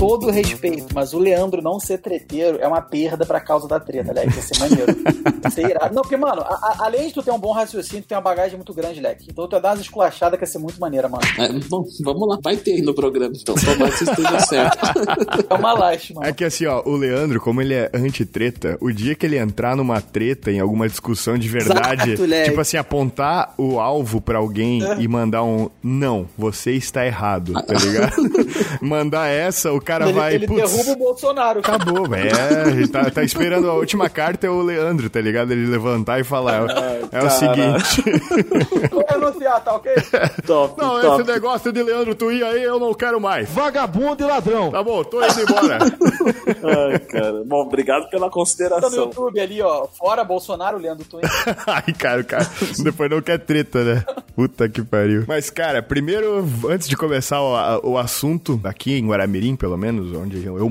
todo o respeito, mas o Leandro não ser treteiro é uma perda pra causa da treta, Leque. Ia ser maneiro. Ia ser irado. Não, porque, mano, a- a- além de tu ter um bom raciocínio, tu tem uma bagagem muito grande, Leque. Então tu ia dar umas esculachadas que ia ser muito maneira, mano. É, bom, vamos lá. Vai ter no programa, então. Tomara que esteja certo. É uma lástima. É que assim, ó, o Leandro, como ele é anti-treta, o dia que ele entrar numa treta, em alguma discussão de verdade, Exato, tipo assim, apontar o alvo pra alguém e mandar um não, você está errado, tá ligado? mandar essa, o cara Ele, vai, ele putz, derruba o Bolsonaro. acabou, velho. É, a gente tá, tá esperando a última carta é o Leandro, tá ligado? Ele levantar e falar, é, é o seguinte. Vou renunciar, tá ok? top, Não, top. esse negócio de Leandro tu ir aí, eu não quero mais. Vagabundo e ladrão. Tá bom, tô indo embora. Ai, cara. Bom, obrigado pela Tá no consideração. YouTube ali, ó. Fora Bolsonaro, Leandro Twin. Ai, cara, o cara depois não quer treta, né? Puta que pariu. Mas, cara, primeiro, antes de começar o, o assunto, aqui em Guaramirim, pelo menos, onde eu, eu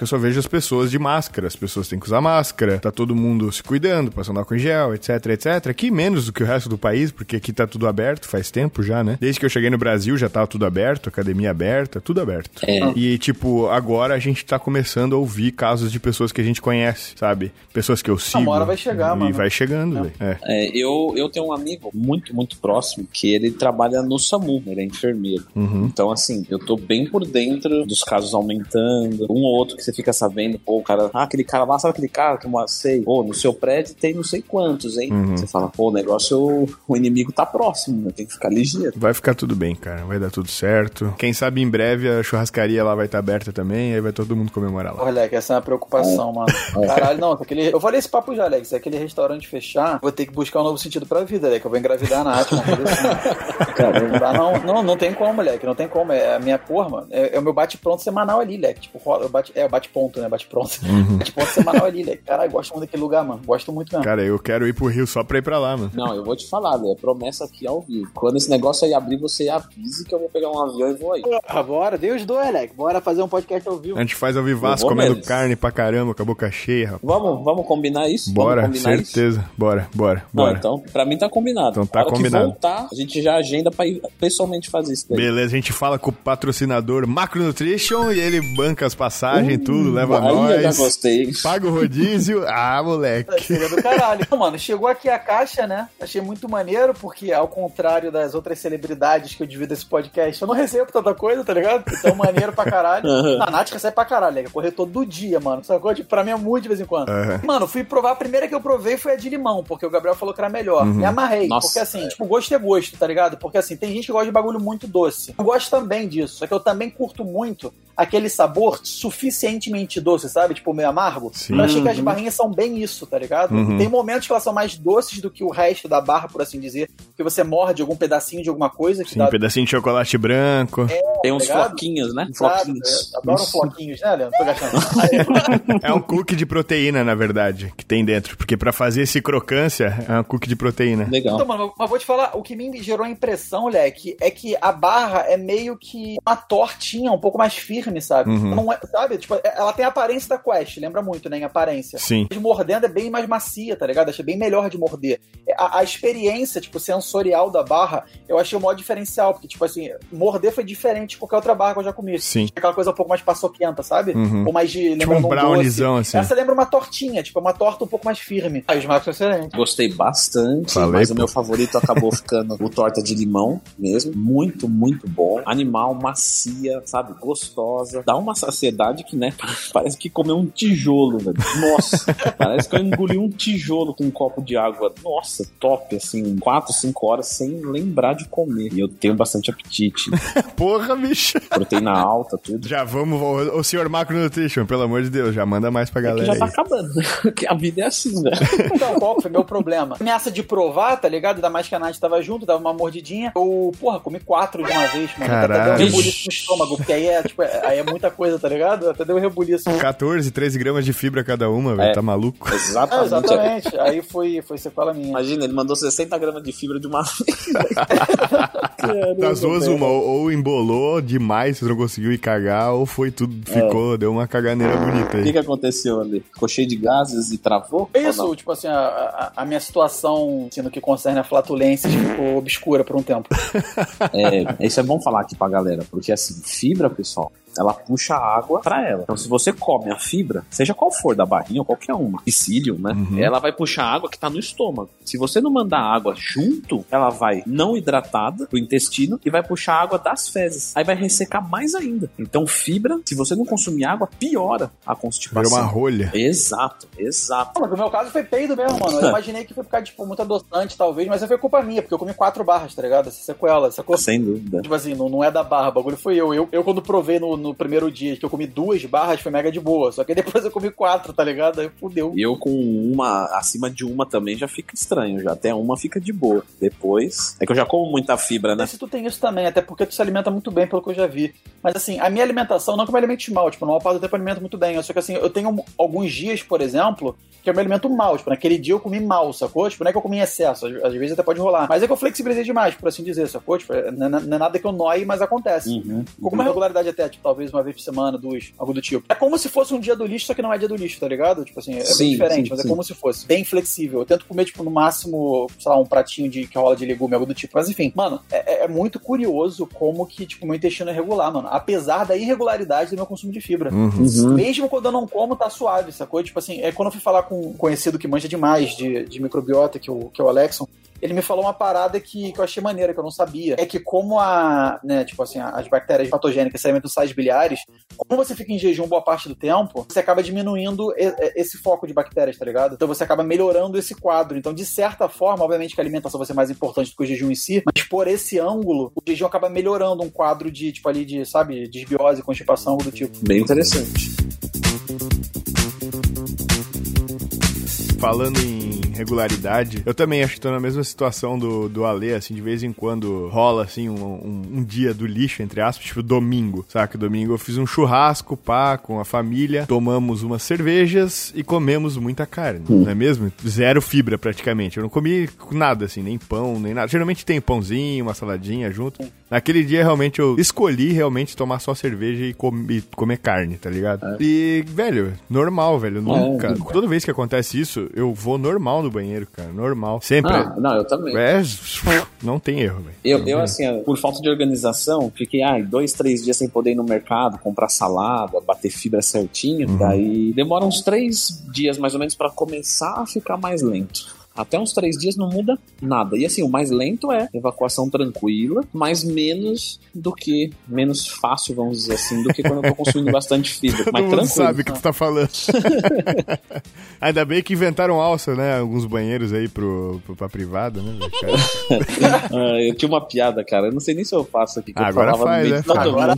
moro, eu só vejo as pessoas de máscara. As pessoas têm que usar máscara, tá todo mundo se cuidando, passando álcool em gel, etc, etc. Aqui menos do que o resto do país, porque aqui tá tudo aberto faz tempo já, né? Desde que eu cheguei no Brasil já tava tudo aberto, academia aberta, tudo aberto. É. E, tipo, agora a gente tá começando a ouvir casos de pessoas que a gente conhece, sabe? Pessoas que eu sigo. hora vai chegar, e mano. vai chegando, velho. É. É, eu, eu tenho um amigo muito, muito próximo que ele trabalha no SAMU, ele é enfermeiro. Então, assim, eu tô bem por dentro dos casos aumentando. Um ou outro que você fica sabendo, pô, o cara, ah, aquele cara lá, sabe aquele cara que eu sei? Pô, no seu prédio tem não sei quantos, hein? Você fala, pô, o negócio, o, inimigo tá próximo, né? tem que ficar ligeiro. Vai ficar tudo bem, cara. Vai dar tudo certo. Quem sabe em breve a churrascaria lá vai estar aberta também, aí vai todo mundo comemorar lá. Olha, Leque, essa é uma preocupação, mano. Caralho, não. Aquele... Eu falei esse papo já, Leque. Se aquele restaurante fechar, vou ter que buscar um novo sentido pra vida, Leque. Eu vou engravidar na uma coisa assim. Cara, não, não, não, tem como, Leque. Não tem como. É a minha porra, mano. É, é o meu bate-pronto semanal ali, Leque. Tipo, rola- eu bate, é o bate-ponto, né? Bate-pronto. Bate-ponto semanal ali, Leque. Caralho, gosto muito daquele lugar, mano. Gosto muito mesmo. Cara, eu quero ir pro Rio só pra ir pra lá, mano. Não, eu vou te falar, Lê, é promessa aqui ao vivo. Quando esse negócio aí abrir, você avise que eu vou pegar um avião e vou aí. Ah, bora, Deus dois, Leque. Bora fazer um podcast ao vivo. A gente faz ao vivaço, Eu comendo mesmo. carne pra caramba, com a boca cheia, rapaz. Vamos, vamos combinar isso? Bora, vamos combinar isso? certeza. Bora, bora, Não, bora. então, pra mim tá combinado. Então tá combinado. voltar, a gente já agenda pra ir pessoalmente fazer isso daí. Beleza, a gente fala com o patrocinador Macro Nutrition e ele banca as passagens, tudo, leva aí eu já nós. gostei. Paga o rodízio. Ah, moleque. Seria do caralho. Não, mano, chegou aqui a caixa, né? Achei muito maneiro, porque ao contrário das outras celebridades que eu divido esse podcast, eu não recebo tanta coisa, tá ligado? Então, maneiro pra caralho. A Nath recebe pra caralho, né? Correr todo dia, mano. Sacou? Tipo, pra mim é muito de vez em quando. Aham. Mano, fui provar, a primeira que eu provei foi a de limão, porque o Gabriel falou que era melhor. Me amarrei. Nossa. Porque assim, tipo, gosto é gosto, tá ligado? Porque assim, tem gente que gosta de bagulho muito doce. Eu gosto também disso, só que eu também curto muito aquele sabor suficientemente doce, sabe? Tipo, meio amargo. Sim. Eu achei que as barrinhas são bem isso, tá ligado? Uhum. Tem momentos que elas são mais doces do que o resto da barra, por assim dizer, que você morde algum pedacinho de alguma coisa que Sim, dá. um pedacinho de chocolate branco. Tem uns Ligado? floquinhos, né? Sabe? Floquinhos. Adoro floquinhos, né, Leandro? Tô gastando. Aí, É um cookie de proteína, na verdade, que tem dentro. Porque pra fazer esse crocância, é um cookie de proteína. Legal. Então, mano, mas vou te falar, o que me gerou a impressão, Leque, é que a barra é meio que uma tortinha, um pouco mais firme, sabe? Uhum. Não é, sabe? Tipo, ela tem a aparência da Quest, lembra muito, né, em aparência. Sim. Mas mordendo é bem mais macia, tá ligado? Achei bem melhor de morder. A, a experiência, tipo, sensorial da barra, eu achei o maior diferencial, porque, tipo assim, morder foi diferente de qualquer outra barra que eu já comi. Sim. Aquela coisa um pouco mais paçoquenta, sabe? Uhum. Ou mais de. Tipo um lembrando brownizão, assim. Essa lembra uma tortinha, tipo, uma torta um pouco mais firme. Aí os marcos são excelentes. Gostei bastante, Falei, mas pô. o meu favorito acabou ficando o torta de limão mesmo. Muito, muito bom. Animal, macia, sabe? Gostosa. Dá uma saciedade que, né? Parece que comeu um tijolo, velho. Nossa, parece que eu engoli um tijolo com um copo de água. Nossa, top, assim, 4, 5 horas sem lembrar de comer. E eu tenho bastante apetite. Porra, bicho. Proteína alta, tudo. Já vamos, o, o senhor Macro Nutrition, pelo amor de Deus, já manda mais pra Que galera já tá aí. acabando. Que a vida é assim, velho. Então, qual foi meu problema? Ameaça de provar, tá ligado? Ainda mais que a Nath tava junto, dava uma mordidinha. Eu, porra, comi quatro de uma vez, mano. Até Caralho. deu um no estômago, porque aí é, tipo, é- aí é muita coisa, tá ligado? Até deu rebuliço. 14, 13 gramas de fibra cada uma, velho. É. Tá maluco? É, Exatamente. exatamente. Aí foi, foi sequela minha. Imagina, ele mandou 60 gramas de fibra de uma vez. Das duas, uma, ou, ou embolou demais, você não conseguiu ir cagar, ou foi tudo, ficou, deu uma caganeira bonita O que, aí. que aconteceu ali? Ficou cheio de gases e travou? É Isso, tipo assim, a, a- a minha situação, assim, no que concerne a flatulência, ficou obscura por um tempo. É, isso é bom falar aqui pra galera, porque assim, fibra, pessoal, ela puxa água para ela. Então, se você come a fibra, seja qual for, da barrinha ou qualquer uma, psyllium, né? Uhum. Ela vai puxar água que tá no estômago. Se você não mandar água junto, ela vai não hidratada pro intestino e vai puxar água das fezes. Aí vai ressecar mais ainda. Então, fibra, se você não consumir água, piora a constipação. Vira uma rolha. Exato, exato. No meu caso foi peido mesmo, mano. Eu imaginei que foi ficar, tipo, muito adoçante, talvez, mas foi culpa minha, porque eu comi quatro barras, tá ligado? Essa sequela, essa coisa. Sem dúvida. Tipo assim, não, não é da barra, o bagulho foi eu. Eu, eu quando provei no, no primeiro dia que eu comi duas barras, foi mega de boa. Só que depois eu comi quatro, tá ligado? Aí fudeu. E eu com uma, acima de uma também já fica estranho, já até uma fica de boa. Depois, é que eu já como muita fibra, né? Se tu tem isso também, até porque tu se alimenta muito bem, pelo que eu já vi. Mas assim, a minha alimentação, não que eu me alimente mal, tipo, no maior parte do tempo eu alimento muito bem. Só que assim, eu tenho alguns dias, por exemplo, que eu me alimento mal. Tipo, naquele dia eu comi mal, sacou? Tipo, não é que eu comi em excesso, às, vezes até pode rolar. Mas é que eu flexibilizei demais, por assim dizer, sacou? Tipo, não, é, não é nada que eu noie, mas acontece. Uhum. Com uma regularidade até, tipo, talvez uma vez por semana, duas, algo do tipo. É como se fosse um dia do lixo, só que não é dia do lixo, tá ligado? Tipo assim, é sim, bem diferente, sim, mas é sim. é como se fosse. Bem flexível. Eu tento comer, tipo, no máximo, sei lá, um pratinho de que rola de legume, algo do tipo. Mas enfim, mano, é, é muito curioso como que, tipo, meu intestino é regular, mano. Apesar da irregularidade do meu consumo de fibra. Uhum. uhum. Mesmo quando eu não como, tá suave, sacou? Tipo assim, é quando eu fui falar com um conhecido que manja demais de, de microbiota, que, o, que é o Alexon, ele me falou uma parada que, que eu achei maneira, que eu não sabia. É que como a, né, tipo assim, as bactérias patogênicas saem dos sais biliares, como você fica em jejum boa parte do tempo, você acaba diminuindo esse foco de bactérias, tá ligado? Então você acaba melhorando esse quadro. Então, de certa forma, obviamente que a alimentação vai ser mais importante do que o jejum em si, mas por esse ângulo, o jejum acaba melhorando um quadro de, tipo ali, de, sabe, desbiose, constipação, do tipo. Bem interessante. Falando em regularidade, eu também acho que tô na mesma situação do, do Ale, assim, de vez em quando rola, assim, um, um, um dia do lixo, entre aspas, tipo domingo, saca? Domingo eu fiz um churrasco, pá, com a família, tomamos umas cervejas e comemos muita carne, hum. não é mesmo? Zero fibra, praticamente. Eu não comi nada, assim, nem pão, nem nada. Geralmente tem pãozinho, uma saladinha junto. Naquele dia, realmente, eu escolhi realmente tomar só cerveja e, com, e comer carne, tá ligado? É. E, velho, normal, velho, nunca. É, toda vez que acontece isso, eu vou normal no banheiro, cara. Normal. Sempre. Ah, não, eu também. É, não tem erro, velho. Eu, eu, assim, por falta de organização, fiquei, ai, dois, três dias sem poder ir no mercado, comprar salada, bater fibra certinho. Uhum. Daí demora uns três dias, mais ou menos, para começar a ficar mais lento. Até uns três dias não muda nada. E assim, o mais lento é evacuação tranquila, mas menos do que, menos fácil, vamos dizer assim, do que quando eu tô consumindo bastante fibra. Todo mas mundo tranquilo. sabe o que tu tá falando. Ainda bem que inventaram alça, né? Alguns banheiros aí pro, pro, pra privada, né? ah, eu tinha uma piada, cara. Eu não sei nem se eu faço aqui. Agora faz, né? Agora,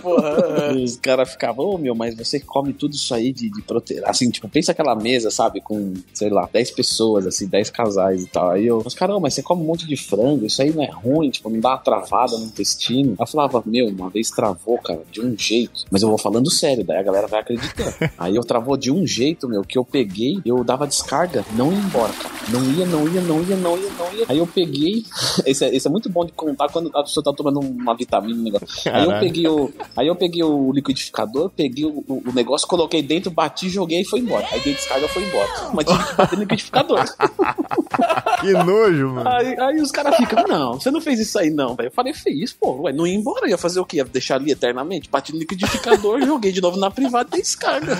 porra. Os caras ficavam, ô oh, meu, mas você come tudo isso aí de, de proteína. Assim, tipo, pensa aquela mesa, sabe? Com, sei lá, 10 pessoas, assim, 10 casais e tal. Aí eu, mas caramba, mas você come um monte de frango, isso aí não é ruim, tipo, não dá uma travada no intestino. Ela falava, meu, uma vez travou, cara, de um jeito. Mas eu vou falando sério, daí a galera vai acreditando. aí eu travou de um jeito, meu, que eu peguei, eu dava descarga, não ia embora, cara. Não ia, não ia, não ia, não ia, não ia. Aí eu peguei. Esse é, esse é muito bom de contar quando a pessoa tá tomando uma vitamina, um negócio. Aí eu peguei o. Aí eu peguei o liquidificador, peguei o, o negócio, coloquei dentro, bati, joguei e foi embora. Aí dei descarga foi embora. Mas tive que bater no liquidificador. que nojo, mano. Aí, aí os caras ficam, não, você não fez isso aí, não, velho. Eu falei, fiz, pô, ué, não ia embora, ia fazer o quê? Ia deixar ali eternamente? Bati no liquidificador, joguei de novo na privada e descarga.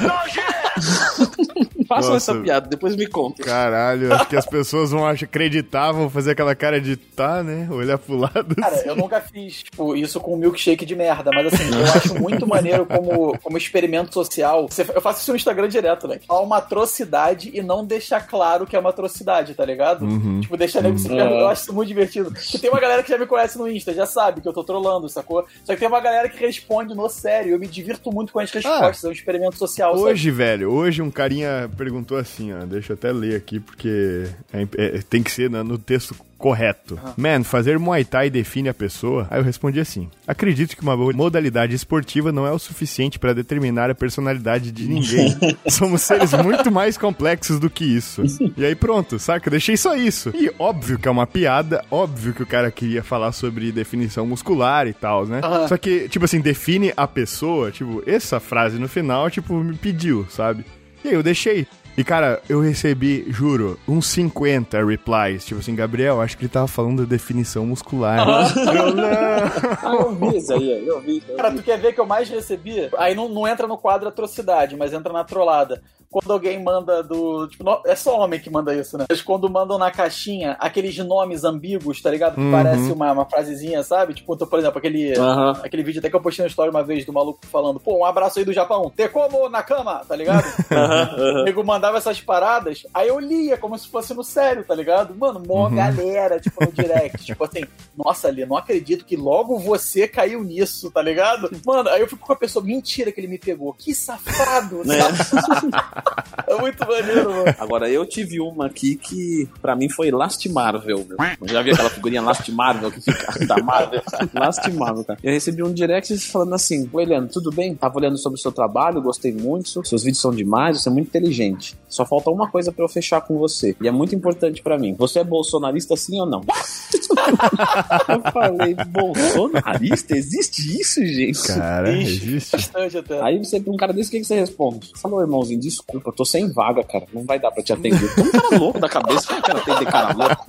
Façam essa piada, depois me contem. Caralho, acho que as pessoas vão acreditar, vão fazer aquela cara de tá, né? Olhar pro lado. Cara, eu nunca fiz tipo, isso com um milkshake de merda, mas assim, eu acho muito maneiro como, como experimento social. Eu faço isso no Instagram direto, né? Falar uma atrocidade e não deixar claro que é uma atrocidade, tá ligado? Uhum. Tipo, deixar nego se perguntar. Eu acho isso muito divertido. Porque tem uma galera que já me conhece no Insta, já sabe que eu tô trolando, sacou? Só que tem uma galera que responde no sério. Eu me divirto muito com as respostas, ah, é um experimento social. Hoje, sabe? velho, hoje um carinha perguntou assim, ó, deixa eu até ler aqui, porque é, é, tem que ser no texto correto. Uhum. Man, fazer Muay Thai define a pessoa? Aí eu respondi assim: Acredito que uma modalidade esportiva não é o suficiente para determinar a personalidade de ninguém. Somos seres muito mais complexos do que isso. E aí pronto, saca? Eu deixei só isso. E óbvio que é uma piada, óbvio que o cara queria falar sobre definição muscular e tal, né? Uhum. Só que, tipo assim, define a pessoa, tipo, essa frase no final, tipo, me pediu, sabe? E aí eu deixei. E, cara, eu recebi, juro, uns 50 replies. Tipo assim, Gabriel, acho que ele tava falando da definição muscular. eu, não. Ah, eu vi isso aí, eu vi. Eu Cara, vi. tu quer ver que eu mais recebi? Aí não, não entra no quadro atrocidade, mas entra na trollada. Quando alguém manda do. Tipo, no- é só homem que manda isso, né? Mas quando mandam na caixinha aqueles nomes ambíguos, tá ligado? Que Uhum. parece uma, uma frasezinha, sabe? Tipo, então, por exemplo, aquele. Aham. Aquele vídeo até que eu postei na história uma vez do maluco falando, pô, um abraço aí do Japão, te como na cama, tá ligado? O nego mandava essas paradas, aí eu lia como se fosse no sério, tá ligado? Mano, mó galera, tipo, no direct. tipo assim, nossa, ali, não acredito que logo você caiu nisso, tá ligado? Mano, aí eu fico com a pessoa, mentira que ele me pegou. Que safado, Né? É muito maneiro, mano. Agora, eu tive uma aqui que pra mim foi lastimável, meu. Já vi aquela figurinha lastimável que fica da Marvel? Lastimável, cara. Eu recebi um direct falando assim: Oi, Leandro, tudo bem? Tava olhando sobre o seu trabalho, gostei muito. Seus vídeos são demais, você é muito inteligente. Só falta uma coisa pra eu fechar com você. E é muito importante pra mim. Você é bolsonarista sim ou não? eu falei, bolsonarista? Existe isso, gente? Cara, Ixi, existe. Bastante até. Aí você, pra um cara desse, o que, que você responde? Falou, irmãozinho, desculpa, tô sem vaga, cara. Não vai dar pra te atender. Tô um cara louco da cabeça, que eu quero atender cara louco.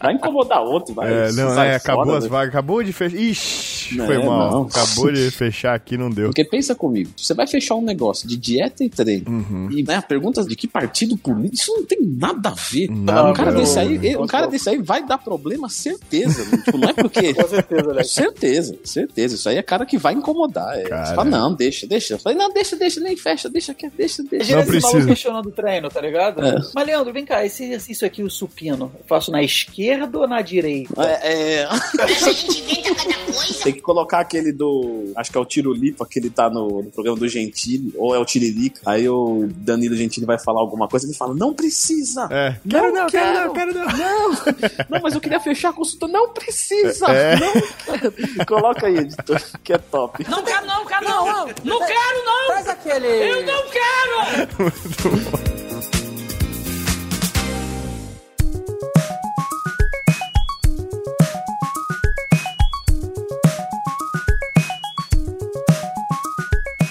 Vai incomodar outro, vai. É, não, é, acabou fora, as né? vagas, acabou de fechar. Ixi, Não, foi mal. não. Acabou de fechar aqui, não deu. Porque pensa comigo, você vai fechar um negócio de dieta e treino, Uhum. e né, perguntas de que partido político, isso não tem nada a ver. Nada, um cara não. desse aí, um cara desse aí vai dar problema, certeza. né? tipo, não é porque. Com certeza, Alex. Certeza, certeza. Isso aí é cara que vai incomodar. É. Cara. Você fala, não, deixa, deixa. Eu falei, não, deixa, deixa, nem fecha, deixa, deixa, deixa. Imagina Não esse maluco precisa. questionando o treino, tá ligado? É. Mas, Leandro, vem cá, esse exercício aqui, o supino, eu faço na esquerda ou na direita? É, é. Tem que colocar aquele do. Acho que é o Tirulipa, que ele tá no, no programa do Gentili, ou é o Tiririca. Aí o Danilo Gentili vai falar alguma coisa ele fala: Não precisa! É. Não Quero não, quero quero. não, quero não. Não, não, mas eu queria fechar a consulta. Não precisa! É. Não. Coloca aí, editor, que é top. Não quero não, quero não. Não quero não. Faz aquele. Eu não quero. Muito bom.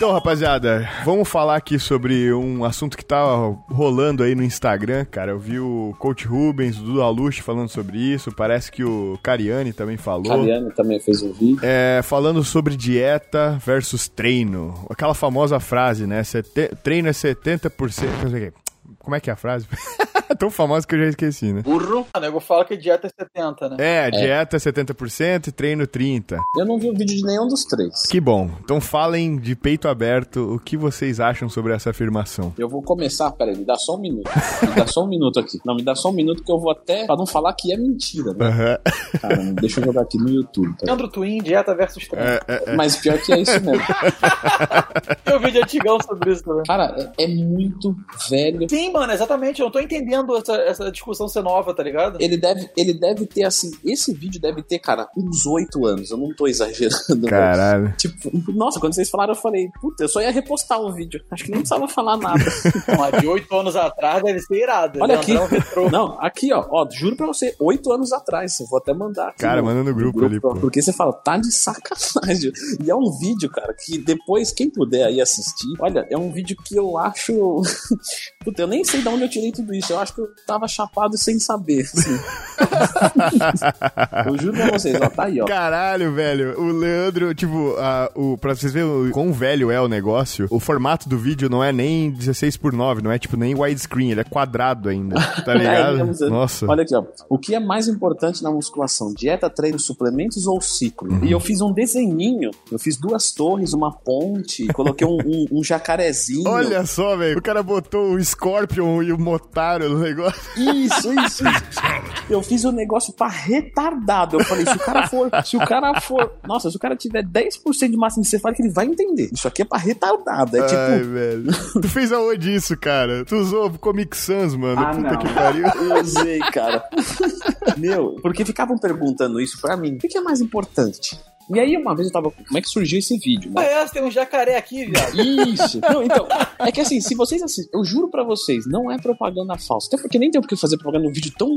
Então, rapaziada, vamos falar aqui sobre um assunto que tá rolando aí no Instagram, cara. Eu vi o Coach Rubens, o Dudu Aluche falando sobre isso. Parece que o Cariani também falou. Cariane também fez um vídeo. É, falando sobre dieta versus treino. Aquela famosa frase, né? Sete- treino é 70%. não sei o quê. Como é que é a frase? Tão famosa que eu já esqueci, né? O nego fala que dieta é 70, né? É, dieta é 70% e treino 30%. Eu não vi o vídeo de nenhum dos três. Que bom. Então falem de peito aberto o que vocês acham sobre essa afirmação. Eu vou começar, peraí, me dá só um minuto. Me dá só um minuto aqui. Não, me dá só um minuto que eu vou até. Pra não falar que é mentira, né? Aham. Caramba, deixa eu jogar aqui no YouTube. Tá? Leandro Twin, dieta versus treino. É, é, é. Mas pior que é isso mesmo. Tem um vídeo antigão sobre isso também. Cara, é, é muito velho. Sim, mano, exatamente. Eu não tô entendendo essa, essa discussão ser nova, tá ligado? Ele deve, ele deve ter, assim, esse vídeo deve ter, cara, uns oito anos. Eu não tô exagerando. Caralho. Tipo, nossa, quando vocês falaram, eu falei, puta, eu só ia repostar o vídeo. Acho que nem precisava falar nada. Não, a de 8 anos atrás deve ser irada. Olha aqui. Não, aqui, ó, ó, juro pra você, oito anos atrás, eu vou até mandar. aqui Cara, manda no grupo ali, pô. Porque você fala, tá de sacanagem. E é um vídeo, cara, que depois, quem puder aí assistir, olha, é um vídeo que eu acho. Puta, eu nem sei de onde eu tirei tudo isso. Eu acho que eu tava chapado sem saber. assim. eu juro pra vocês, ó, tá aí, ó. Caralho, velho. O Leandro, tipo, a, o, pra vocês verem o quão velho é o negócio, o formato do vídeo não é nem 16 por 9, não é tipo nem widescreen, ele é quadrado ainda. Tá ligado? É, mesmo. Nossa. Olha aqui, ó. O que é mais importante na musculação? Dieta, treino, suplementos ou ciclo? Uhum. E eu fiz um desenhinho. Eu fiz duas torres, uma ponte, coloquei um, um, um jacarezinho. Olha só, velho. O cara botou o Scorpion e o Motaro no negócio. Isso, isso, isso. Eu fiz um negócio pra retardado. Eu falei, se o cara for, se o cara for, nossa, se o cara tiver 10% de massa encefálica, ele vai entender. Isso aqui é pra retardado. É tipo, Ai, velho. tu fez aonde isso, cara? Tu usou Comic Sans, mano. Ah, Puta não. que pariu. Eu usei, cara. Meu, porque ficavam perguntando isso pra mim. O que é mais importante? E aí, uma vez eu tava. Como é que surgiu esse vídeo? Ah, Né? tem um jacaré aqui, viado. Isso. Não, então, é que assim, se vocês assistem, eu juro pra vocês, não é propaganda falsa. Até porque nem tem por que fazer propaganda num vídeo tão,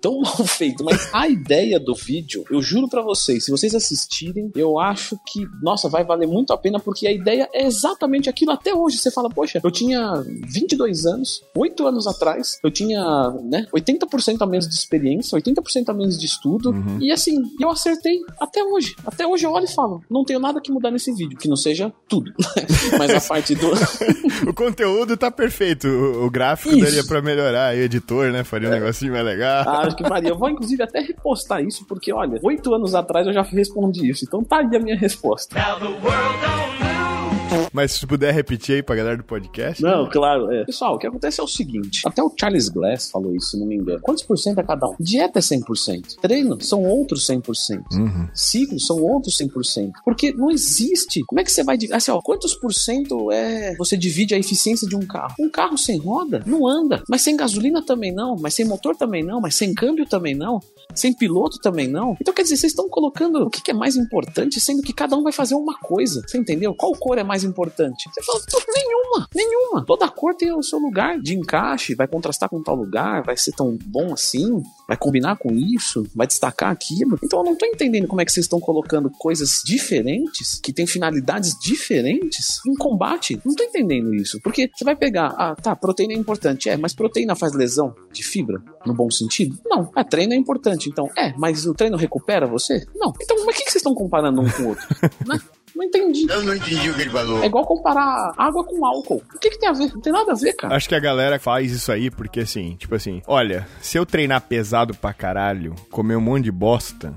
tão mal feito, mas a ideia do vídeo, eu juro pra vocês, se vocês assistirem, eu acho que, nossa, vai valer muito a pena, porque a ideia é exatamente aquilo até hoje. Você fala, poxa, eu tinha 22 anos, 8 anos atrás, eu tinha, né, 80% a menos de experiência, 80% a menos de estudo, e assim, eu acertei até hoje. Até hoje eu olho e falo, não tenho nada que mudar nesse vídeo, que não seja tudo. mas a parte do. O conteúdo tá perfeito. O, o gráfico Isso. daria pra melhorar. Aí, editor, né? Faria um negocinho mais legal. Ah, acho que faria. Eu vou, inclusive, até repostar isso, porque, olha, oito anos atrás eu já respondi isso. Então tá aí a minha resposta. Mas se puder repetir aí pra galera do podcast. Não, claro. É. Pessoal, o que acontece é o seguinte: até o Charles Glass falou isso, se não me engano. Quantos por cento é cada um? Dieta é 100%. Treino são outros 100%. Uhum. Ciclos são outros 100%. Porque não existe. Como é que você vai dividir? Assim, ó, quantos por cento é você divide a eficiência de um carro? Um carro sem roda não anda. Mas sem gasolina também não. Mas sem motor também não. Mas sem câmbio também não. Sem piloto também não. Então quer dizer, vocês estão colocando o que que é mais importante, sendo que cada um vai fazer uma coisa. Você entendeu? Qual cor é mais importante? Você fala, "Pô, nenhuma, nenhuma. Toda cor tem o seu lugar de encaixe, vai contrastar com tal lugar, vai ser tão bom assim, vai combinar com isso, vai destacar aquilo. Então eu não tô entendendo como é que vocês estão colocando coisas diferentes, que têm finalidades diferentes, em combate. Não tô entendendo isso. Porque você vai pegar, ah, tá, proteína é importante, é, mas proteína faz lesão de fibra, no bom sentido? Não. É, treino é importante, então, é, mas o treino recupera você? Não. Então, mas o que que vocês estão comparando um com o outro? né? Não entendi. Eu não entendi o que ele falou. É igual comparar água com álcool. O que, que tem a ver? Não tem nada a ver, cara. Acho que a galera faz isso aí porque assim, tipo assim, olha, se eu treinar pesado pra caralho, comer um monte de bosta,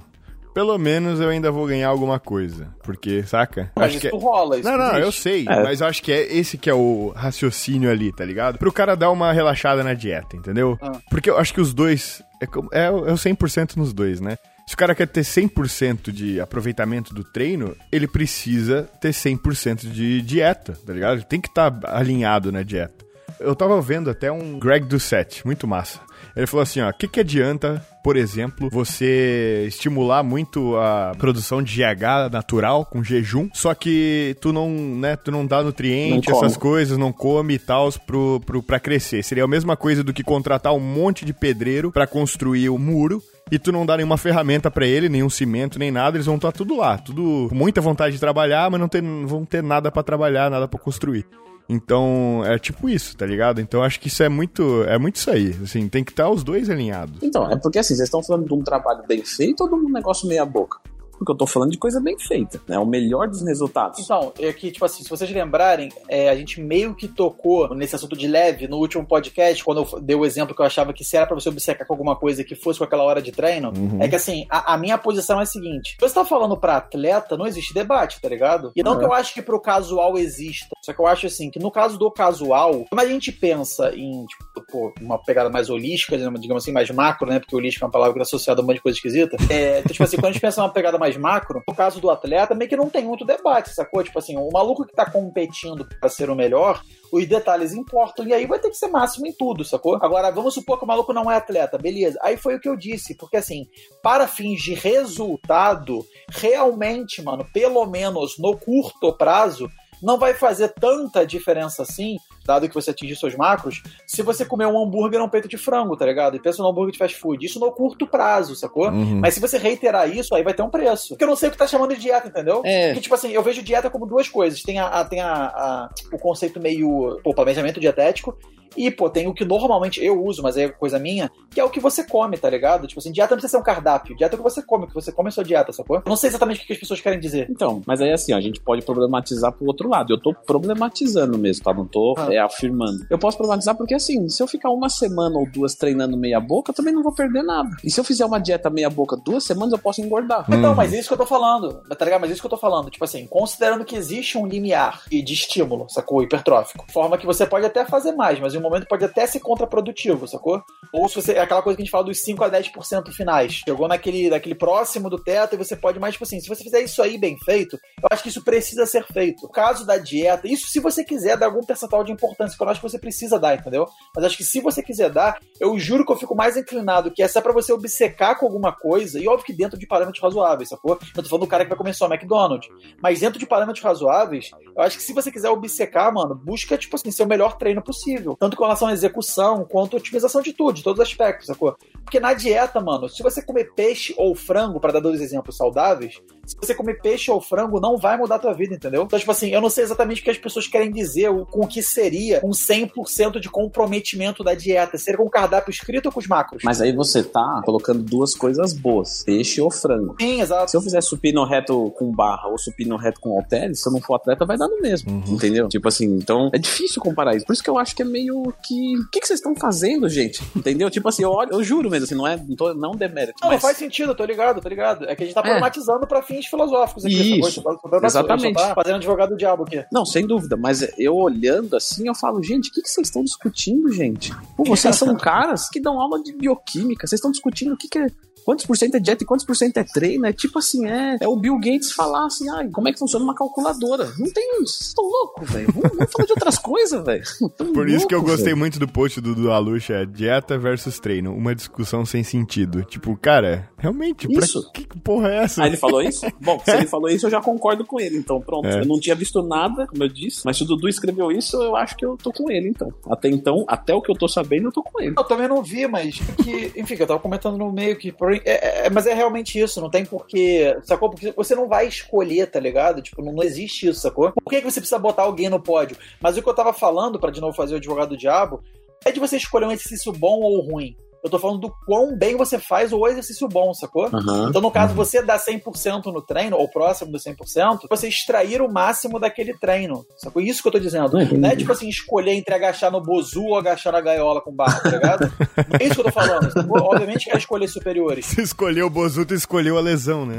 pelo menos eu ainda vou ganhar alguma coisa. Porque, saca? Mas acho isso que é... rola, isso Não, não, eu existe. sei, mas eu acho que é esse que é o raciocínio ali, tá ligado? Pro cara dar uma relaxada na dieta, entendeu? Ah. Porque eu acho que os dois. É, é, o- é o 100% nos dois, né? Se o cara quer ter 100% de aproveitamento do treino, ele precisa ter 100% de dieta, tá ligado? Ele tem que estar alinhado na dieta. Eu tava vendo até um Greg Doucette, muito massa. Ele falou assim, ó, o que que adianta, por exemplo, você estimular muito a produção de GH natural com jejum, só que tu não, né, tu não dá nutriente, Não essas coisas, não come e tal pro, pro, pra crescer. Seria a mesma coisa do que contratar um monte de pedreiro pra construir o muro e tu não dá nenhuma ferramenta pra ele, nenhum cimento, nem nada, eles vão estar tudo lá, tudo com muita vontade de trabalhar, mas não, não vão ter nada pra trabalhar, nada pra construir. Então, é tipo isso, tá ligado? Então acho que isso é muito, é muito isso aí, assim, tem que estar os dois alinhados. Então, é porque assim, vocês estão falando de um trabalho bem feito ou de um negócio meia boca? Porque eu tô falando de coisa bem feita, né? O melhor dos resultados. Então, é que, tipo assim, se vocês lembrarem, é, a gente meio que tocou nesse assunto de leve no último podcast, quando eu dei o exemplo que eu achava que se era pra você obcecar com alguma coisa que fosse com aquela hora de treino, é que assim, a, a minha posição é a seguinte: se você tá falando pra atleta, não existe debate, tá ligado? E não É. que eu acho que pro casual exista, só que eu acho assim, que no caso do casual, como a gente pensa em, tipo, pô, uma pegada mais holística, digamos assim, mais macro, né? Porque holística é uma palavra que tá associada a um monte de coisa esquisita. É, então, tipo assim, quando a gente pensa numa pegada mais macro, no caso do atleta, meio que não tem muito debate, sacou? Tipo assim, o maluco que tá competindo pra ser o melhor, os detalhes importam, e aí vai ter que ser máximo em tudo, sacou? Agora, vamos supor que o maluco não é atleta, beleza. Aí foi o que eu disse, porque assim, para fins de resultado, realmente, mano, pelo menos no curto prazo, não vai fazer tanta diferença assim, dado que você atingir seus macros, se você comer um hambúrguer ou um peito de frango, tá ligado? E pensa no hambúrguer de fast food. Isso no curto prazo, sacou? Uhum. Mas se você reiterar isso, aí vai ter um preço. Porque eu não sei o que tá chamando de dieta, entendeu? É. Porque, tipo assim, eu vejo dieta como duas coisas. Tem, a, a- tem a, a- o conceito meio, pô, planejamento dietético. E, pô, tem o que normalmente eu uso, mas é coisa minha, que é o que você come, tá ligado? Tipo assim, dieta não precisa ser um cardápio. Dieta é o que você come, o que você come é sua dieta, sacou? Eu não sei exatamente o que as pessoas querem dizer. Então, mas aí assim, ó, a gente pode problematizar pro outro lado. Eu tô problematizando mesmo, tá? Não tô Ah. é, afirmando. Eu posso problematizar porque assim, se eu ficar uma semana ou duas treinando meia boca, eu também não vou perder nada. E se eu fizer uma dieta meia boca duas semanas, eu posso engordar. Então, mas é isso que eu tô falando, tá ligado? Mas é isso que eu tô falando. Tipo assim, considerando que existe um limiar de estímulo, sacou? Hipertrófico. Forma que você pode até fazer mais, mas em um momento pode até ser contraprodutivo, sacou? Ou se você. É aquela coisa que a gente fala dos 5 a 10% finais. Chegou naquele, naquele próximo do teto e você pode mais, tipo assim, se você fizer isso aí bem feito, eu acho que isso precisa ser feito. O caso da dieta, isso se você quiser dar algum percentual de importância, que eu acho que você precisa dar, entendeu? Mas acho que se você quiser dar, eu juro que eu fico mais inclinado que é pra você obcecar com alguma coisa, e óbvio que dentro de parâmetros razoáveis, sacou? Eu tô falando do cara que vai comer só McDonald's. Mas dentro de parâmetros razoáveis, eu acho que se você quiser obcecar, mano, busca, tipo assim, ser o melhor treino possível. Tanto com relação à execução, quanto à otimização de tudo, de todos os aspectos, sacou? Porque na dieta, mano, se você comer peixe ou frango, para dar dois exemplos saudáveis, se você comer peixe ou frango, não vai mudar a tua vida, entendeu? Então, tipo assim, eu não sei exatamente o que as pessoas querem dizer com o que seria um 100% de comprometimento da dieta. Seria com o cardápio escrito ou com os macros? Mas aí você tá colocando duas coisas boas: peixe ou frango. Sim, exato. Se eu fizer supino reto com barra ou supino reto com halteres, se eu não for atleta, vai dar no mesmo. Entendeu? Tipo assim, então é difícil comparar isso. Por isso que eu acho que é meio que. O que, que vocês estão fazendo, gente? Entendeu? Tipo assim, eu olho, eu juro mesmo, assim, não é não, tô, não demérito. Não, mas... faz sentido, tô ligado, tô ligado. É que a gente tá É. problematizando pra fins filosóficos aqui. Isso. pra- Exatamente. tá fazendo advogado do diabo aqui. Não, sem dúvida, mas eu olhando assim, eu falo, gente, o que, que vocês estão discutindo, gente? Pô, vocês são caras que dão aula de bioquímica, vocês estão discutindo o que, que é. Quantos por cento é dieta e quantos por cento é treino? É tipo assim, é, é o Bill Gates falar assim, ai, como é que funciona uma calculadora? Não tem. Vocês estão loucos, velho. Vamos, vamos falar de outras coisas, velho. Tão Por isso que eu louco, gostei velho. muito do post do, do Aluxa, é dieta versus treino, uma discussão sem sentido. Tipo, cara, realmente, Isso. que que porra é essa? Ah, ele falou isso? Bom, se ele falou isso, eu já concordo com ele. Então, pronto. É. Eu não tinha visto nada, como eu disse, mas se o Dudu escreveu isso, eu acho que eu tô com ele, então. Até então, até o que eu tô sabendo, eu tô com ele. Eu também não vi, mas que, enfim, que eu tava comentando no meio que. Porém, É, é- mas é realmente isso, não tem porquê. Sacou? Porque você não vai escolher, tá ligado? Tipo, não, não existe isso, sacou? Por que, que você precisa botar alguém no pódio? Mas o que eu tava falando, pra de novo fazer o advogado do diabo, é de você escolher um exercício bom ou ruim. Eu tô falando do quão bem você faz o exercício bom, sacou? Aham. Então, no caso, você dá 100% no treino, ou próximo do 100%, você extrair o máximo daquele treino. Sacou? Isso que eu tô dizendo. Entendi. Não é tipo assim, escolher entre agachar no bozu ou agachar na gaiola com barra, tá ligado? Não é isso que eu tô falando. sacou? Obviamente que é escolher superiores. Você escolheu o Bozuto e escolheu a lesão, né?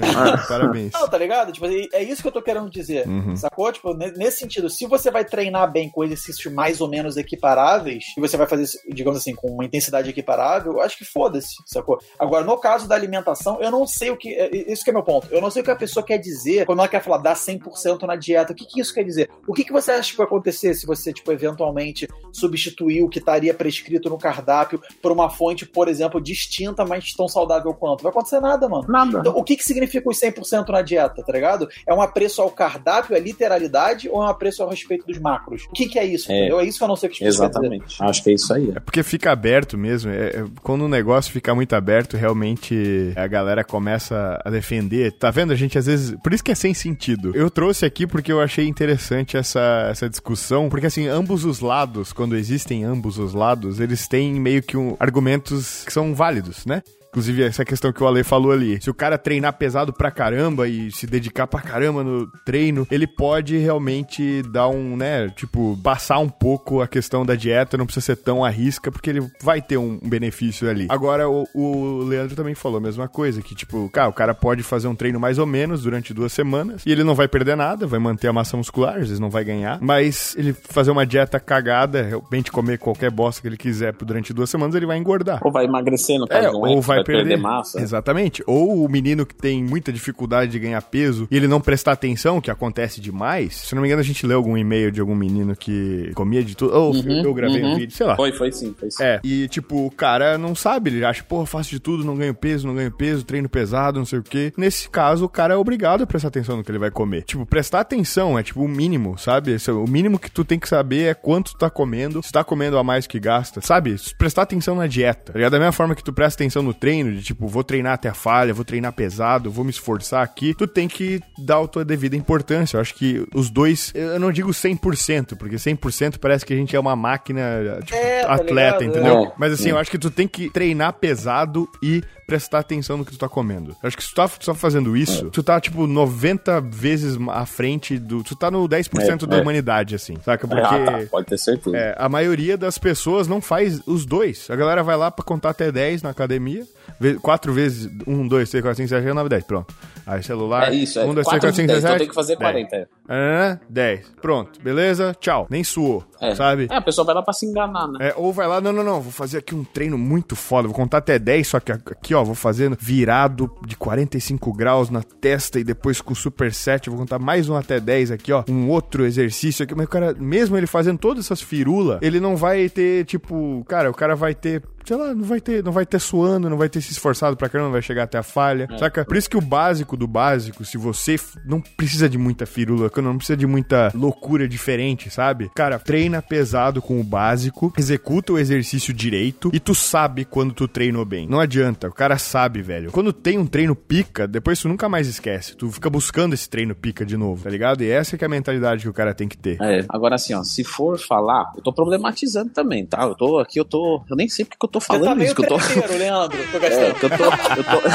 Parabéns. Não, tá ligado? Tipo, é é isso que eu tô querendo dizer. Uhum. Sacou? Tipo, ne- nesse sentido, se você vai treinar bem com exercícios mais ou menos equiparáveis, e você vai fazer, digamos assim, com uma intensidade equiparável, eu acho que foda-se, sacou? Agora, no caso da alimentação, eu não sei o que. é- é- Isso que é meu ponto. Eu não sei o que a pessoa quer dizer quando ela quer falar dar 100% na dieta. O que, que isso quer dizer? O que, que você acha que vai acontecer se você, tipo, eventualmente substituir o que estaria prescrito no cardápio por uma fonte, por exemplo, distinta, mas tão saudável quanto? Vai acontecer nada, mano. Nada. Então, o que, que significa os 100% na dieta, tá ligado? É um apreço ao cardápio, é literalidade ou é um apreço ao respeito dos macros? O que, que é isso, É. entendeu? É isso que eu não sei o que. Exatamente. Acho que é isso aí. É porque fica aberto mesmo. é- é- quando o negócio fica muito aberto, realmente a galera começa a defender. Tá vendo? A gente às vezes. Por isso que é sem sentido. Eu trouxe aqui porque eu achei interessante essa, essa discussão. Porque assim, ambos os lados, quando existem ambos os lados, eles têm meio que um, argumentos que são válidos, né? Inclusive, essa questão que o Ale falou ali. Se o cara treinar pesado pra caramba e se dedicar pra caramba no treino, ele pode realmente dar um, né, tipo, passar um pouco a questão da dieta, não precisa ser tão à risca, porque ele vai ter um benefício ali. Agora, o, o Leandro também falou a mesma coisa, que tipo, cara, o cara pode fazer um treino mais ou menos durante duas semanas e ele não vai perder nada, vai manter a massa muscular, às vezes não vai ganhar, mas ele fazer uma dieta cagada, realmente comer qualquer bosta que ele quiser durante duas semanas, ele vai engordar. Ou vai emagrecer no caso, É, é? ou vai, perder, massa. Exatamente. Ou o menino que tem muita dificuldade de ganhar peso e ele não prestar atenção, que acontece demais. Se não me engano, a gente leu algum e-mail de algum menino que comia de tudo. Ou eu gravei um uhum. vídeo, sei lá. Foi, foi sim, foi sim. É, e tipo, o cara não sabe, ele acha, pô, eu faço de tudo, não ganho peso, não ganho peso, treino pesado, não sei o quê. Nesse caso, o cara é obrigado a prestar atenção no que ele vai comer. Tipo, prestar atenção é tipo o mínimo, sabe? É O mínimo que tu tem que saber é quanto tu tá comendo, se tá comendo a mais que gasta, sabe? Prestar atenção na dieta. Tá ligado? Da mesma forma que tu presta atenção no treino, de tipo, vou treinar até a falha, vou treinar pesado, vou me esforçar aqui, tu tem que dar a tua devida importância. Eu acho que os dois, eu não digo 100%, porque 100% parece que a gente é uma máquina, tipo, É, tá atleta, ligado? entendeu? É. Mas assim, eu acho que tu tem que treinar pesado e prestar atenção no que tu tá comendo. Eu acho que se tu tá, tá fazendo isso, tu tá, tipo, 90 vezes à frente do... Tu tá no 10% É, da é. humanidade, assim, saca? Ah, Porque... tá, pode ter certeza. É, a maioria das pessoas não faz os dois. A galera vai lá pra contar até 10 na academia, ve- quatro vezes, 1, 2, 3, 4, 5, 6, 7, 8, 9, 10, pronto. Aí celular, É isso, é 1, 2, 3, 4 4, de 5, 6, 10, então 7, tem que fazer 10. 40. é. ah, 10. Pronto, beleza? Tchau. Nem suou, É. sabe? É, a pessoa vai lá pra se enganar, né? É, ou vai lá, não, não, não, vou fazer aqui um treino muito foda, vou contar até 10, só que aqui, ó, vou fazendo virado de 45 graus na testa e depois com superset, eu vou contar mais um até 10 aqui, ó, um outro exercício aqui, mas o cara, mesmo ele fazendo todas essas firulas, ele não vai ter, tipo, cara, o cara vai ter sei lá, não vai ter, não vai ter suando, não vai ter se esforçado pra caramba, não vai chegar até a falha. Saca? Por isso que o básico do básico, se você não precisa de muita firula, não precisa de muita loucura diferente, sabe? Cara, treina pesado com o básico, executa o exercício direito e tu sabe quando tu treinou bem. Não adianta, o cara sabe, velho. Quando tem um treino pica, depois tu nunca mais esquece. Tu fica buscando esse treino pica de novo, tá ligado? E essa que é a mentalidade que o cara tem que ter. É, agora assim, ó, se for falar, eu tô problematizando também, tá? Eu tô aqui, eu tô. Eu nem sei porque que eu tô Você falando tá meio isso, que eu tô. Leandro. Tô É, gastando. que eu tô, eu tô,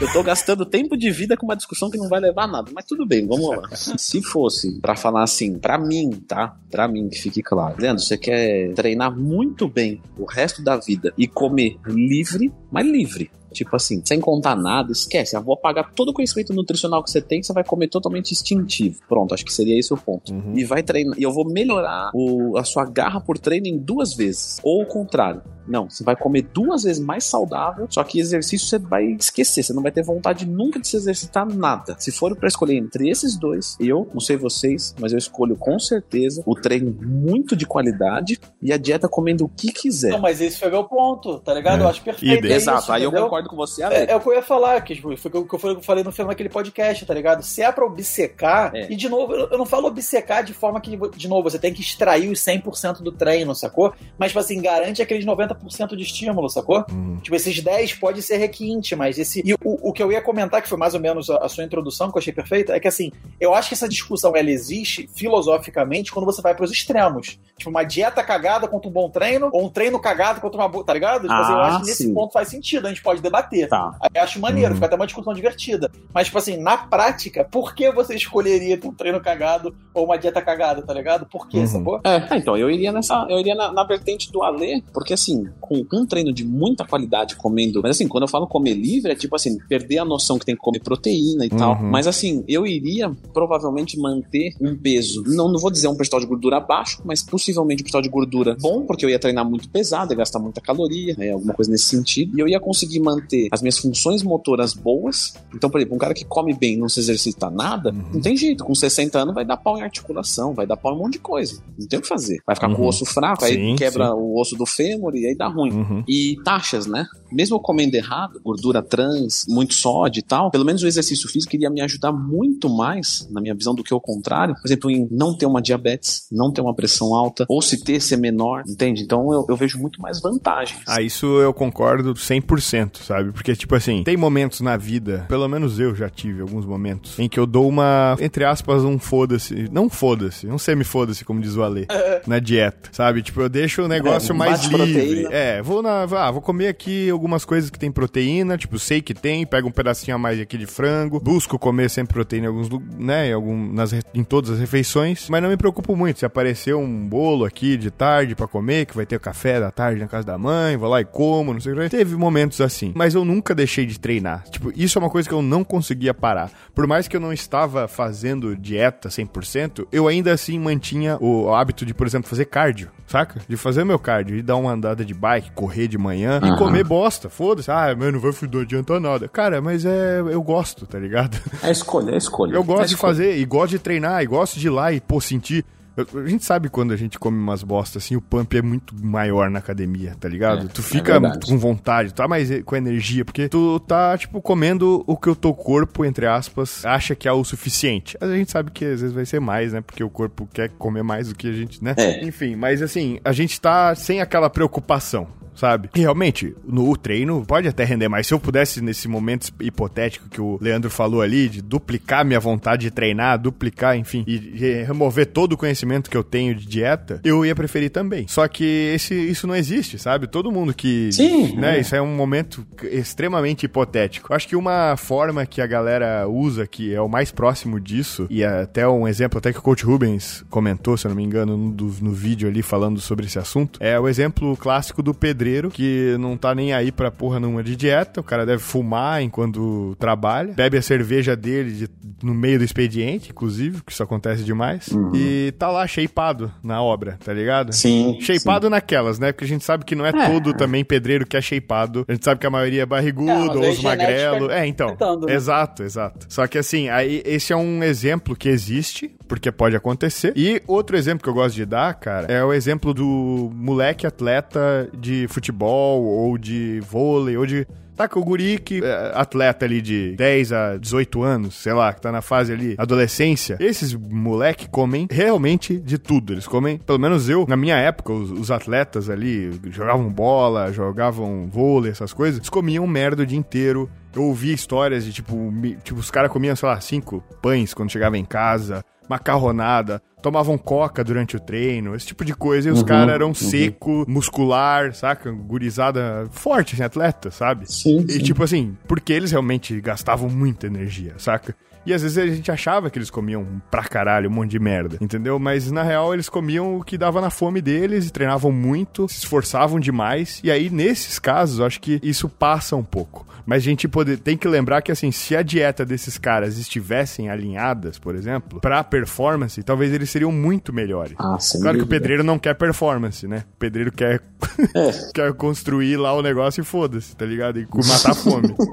eu tô gastando tempo de vida com uma discussão que não vai levar a nada. Mas tudo bem, vamos lá. Se fosse pra falar assim, pra mim, tá? Pra mim, que fique claro. Leandro, você quer treinar muito bem o resto da vida e comer livre, mas livre. Tipo assim, sem contar nada, esquece. Eu vou apagar todo o conhecimento nutricional que você tem, você vai comer totalmente instintivo. Pronto, acho que seria esse o ponto. E vai treinar. E eu vou melhorar o- a sua garra por treino em duas vezes. Ou o contrário. Não, você vai comer duas vezes mais saudável, só que exercício você vai esquecer, você não vai ter vontade nunca de se exercitar nada. Se for pra escolher entre esses dois, eu, não sei vocês, mas eu escolho com certeza o treino muito de qualidade e a dieta comendo o que quiser. Não, mas esse foi meu ponto, tá ligado? Eu acho perfeito. É Exato, isso, aí eu entendeu? concordo com você, É, Alex. é o que eu ia falar, que tipo, foi o que eu eu falei no filme naquele podcast, tá ligado? Se é pra obcecar, É. e de novo, eu eu não falo obcecar de forma que, de novo, você tem que extrair os 100% do treino, sacou? Mas, tipo assim, garante aqueles 90% de estímulo, sacou? Uhum. Tipo, esses 10 pode ser requinte, mas esse. E o, o que eu ia comentar, que foi mais ou menos a, a sua introdução, que eu achei perfeita, é que assim, eu acho que essa discussão ela existe filosoficamente quando você vai pros extremos. Tipo, uma dieta cagada contra um bom treino, ou um treino cagado contra uma boa. Tá ligado? Tipo, assim, eu Ah, acho que nesse sim. ponto faz sentido, a gente pode debater. Tá. Aí eu acho maneiro, Uhum. fica até uma discussão divertida. Mas, tipo assim, na prática, por que você escolheria ter um treino cagado ou uma dieta cagada, tá ligado? Por quê, Uhum. sacou? É, ah, então, eu iria nessa. Eu iria na, na vertente do Alê, porque assim, com um treino de muita qualidade comendo. Mas assim, quando eu falo comer livre, é tipo assim, perder a noção que tem que comer proteína e tal. Uhum. Mas assim, eu iria provavelmente manter um peso. Não, não vou dizer um percentual de gordura baixo, mas possivelmente um percentual de gordura bom, porque eu ia treinar muito pesado, ia gastar muita caloria, né, alguma coisa nesse sentido. E eu ia conseguir manter as minhas funções motoras boas. Então, por exemplo, um cara que come bem e não se exercita nada, não tem jeito. Com 60 anos vai dar pau em articulação, vai dar pau em um monte de coisa. Não tem o que fazer. Vai ficar com o Uhum. osso fraco, aí Sim, quebra sim. o osso do fêmur e aí dá ruim. Uhum. E taxas, né? Mesmo eu comendo errado, gordura trans, muito sódio e tal, pelo menos o exercício físico iria me ajudar muito mais, na minha visão, do que o contrário. Por exemplo, em não ter uma diabetes, não ter uma pressão alta, ou se ter, ser menor, entende? Então eu, eu vejo muito mais vantagens. Ah, isso eu concordo 100%, sabe? Porque, tipo assim, tem momentos na vida, pelo menos eu já tive alguns momentos, em que eu dou uma, entre aspas, um foda-se. Não foda-se, um semi-foda-se, como diz o Ale, na dieta, sabe? Tipo, eu deixo o negócio É, mais livre. É, vou na. Ah, vou comer aqui algumas coisas que tem proteína, tipo, sei que tem, pego um pedacinho a mais aqui de frango, busco comer sempre proteína em alguns, né, em, algum, nas, em todas as refeições, mas não me preocupo muito se aparecer um bolo aqui de tarde pra comer, que vai ter café da tarde na casa da mãe, vou lá e como, não sei o que. Teve momentos assim, mas eu nunca deixei de treinar. Tipo, isso é uma coisa que eu não conseguia parar. Por mais que eu não estava fazendo dieta 100%, eu ainda assim mantinha o hábito de, por exemplo, fazer cardio, saca? De fazer meu cardio e dar uma andada de bike, correr de manhã e Aham. comer bosta. Foda-se. Ah, mano, não vai não adianta nada. Cara, mas é. Eu gosto, tá ligado? É escolha, é escolha. Eu É gosto de escolha. fazer, e gosto de treinar, e gosto de ir lá e, pô, sentir. A gente sabe quando a gente come umas bostas assim, o pump é muito maior na academia, tá ligado? É, tu é fica verdade. com vontade, tá mais com energia, porque tu tá, tipo, comendo o que o teu corpo, entre aspas, acha que é o suficiente. A gente sabe que às vezes vai ser mais, né? Porque o corpo quer comer mais do que a gente, né? É. Enfim, mas assim, a gente tá sem aquela preocupação. Sabe? E realmente, no treino pode até render mais. Se eu pudesse, nesse momento hipotético que o Leandro falou ali, de duplicar minha vontade de treinar, duplicar, enfim, e remover todo o conhecimento que eu tenho de dieta, eu ia preferir também. Só que esse, isso não existe, sabe? Todo mundo que. Sim, Né, é. Isso é um momento extremamente hipotético. Eu acho que uma forma que a galera usa, que é o mais próximo disso, e até um exemplo até que o Coach Rubens comentou, se eu não me engano, no, no vídeo ali falando sobre esse assunto, é o exemplo clássico do pedreiro pedreiro que não tá nem aí pra porra numa de dieta. O cara deve fumar enquanto trabalha. Bebe a cerveja dele de- no meio do expediente, inclusive, que isso acontece demais. E tá lá shapeado na obra, tá ligado? Sim. Shapeado naquelas, né? Porque a gente sabe que não é, todo também pedreiro que é shapeado. A gente sabe que a maioria é barrigudo, É, ou os magrelo. É, então. afetando, né? Exato, exato. Só que assim, aí esse é um exemplo que existe, porque pode acontecer. E outro exemplo que eu gosto de dar, cara, é o exemplo do moleque atleta de futebol, ou de vôlei, ou de. Tá com o guri que é atleta ali de 10 a 18 anos, sei lá, que tá na fase ali, adolescência. Esses moleque comem realmente de tudo. Eles comem, pelo menos eu, na minha época, os, os atletas ali jogavam bola, jogavam vôlei, essas coisas, eles comiam merda o dia inteiro. Eu ouvi histórias de tipo, tipo os caras comiam, sei lá, cinco pães quando chegavam em casa, macarronada, tomavam coca durante o treino, esse tipo de coisa. E os caras eram seco, muscular, saca? Gurizada forte, assim, atleta, sabe? Sim, E sim. tipo assim, porque eles realmente gastavam muita energia, saca? E às vezes a gente achava que eles comiam pra caralho um monte de merda, entendeu? Mas na real eles comiam o que dava na fome deles e treinavam muito, se esforçavam demais. E aí, nesses casos, eu acho que isso passa um pouco. Mas a gente pode, tem que lembrar que, assim, se a dieta desses caras estivessem alinhadas, por exemplo, pra performance, talvez eles seriam muito melhores. Ah, sem Claro que o pedreiro não quer performance, né? O pedreiro quer, quer construir lá o negócio e foda-se, tá ligado? E matar a fome.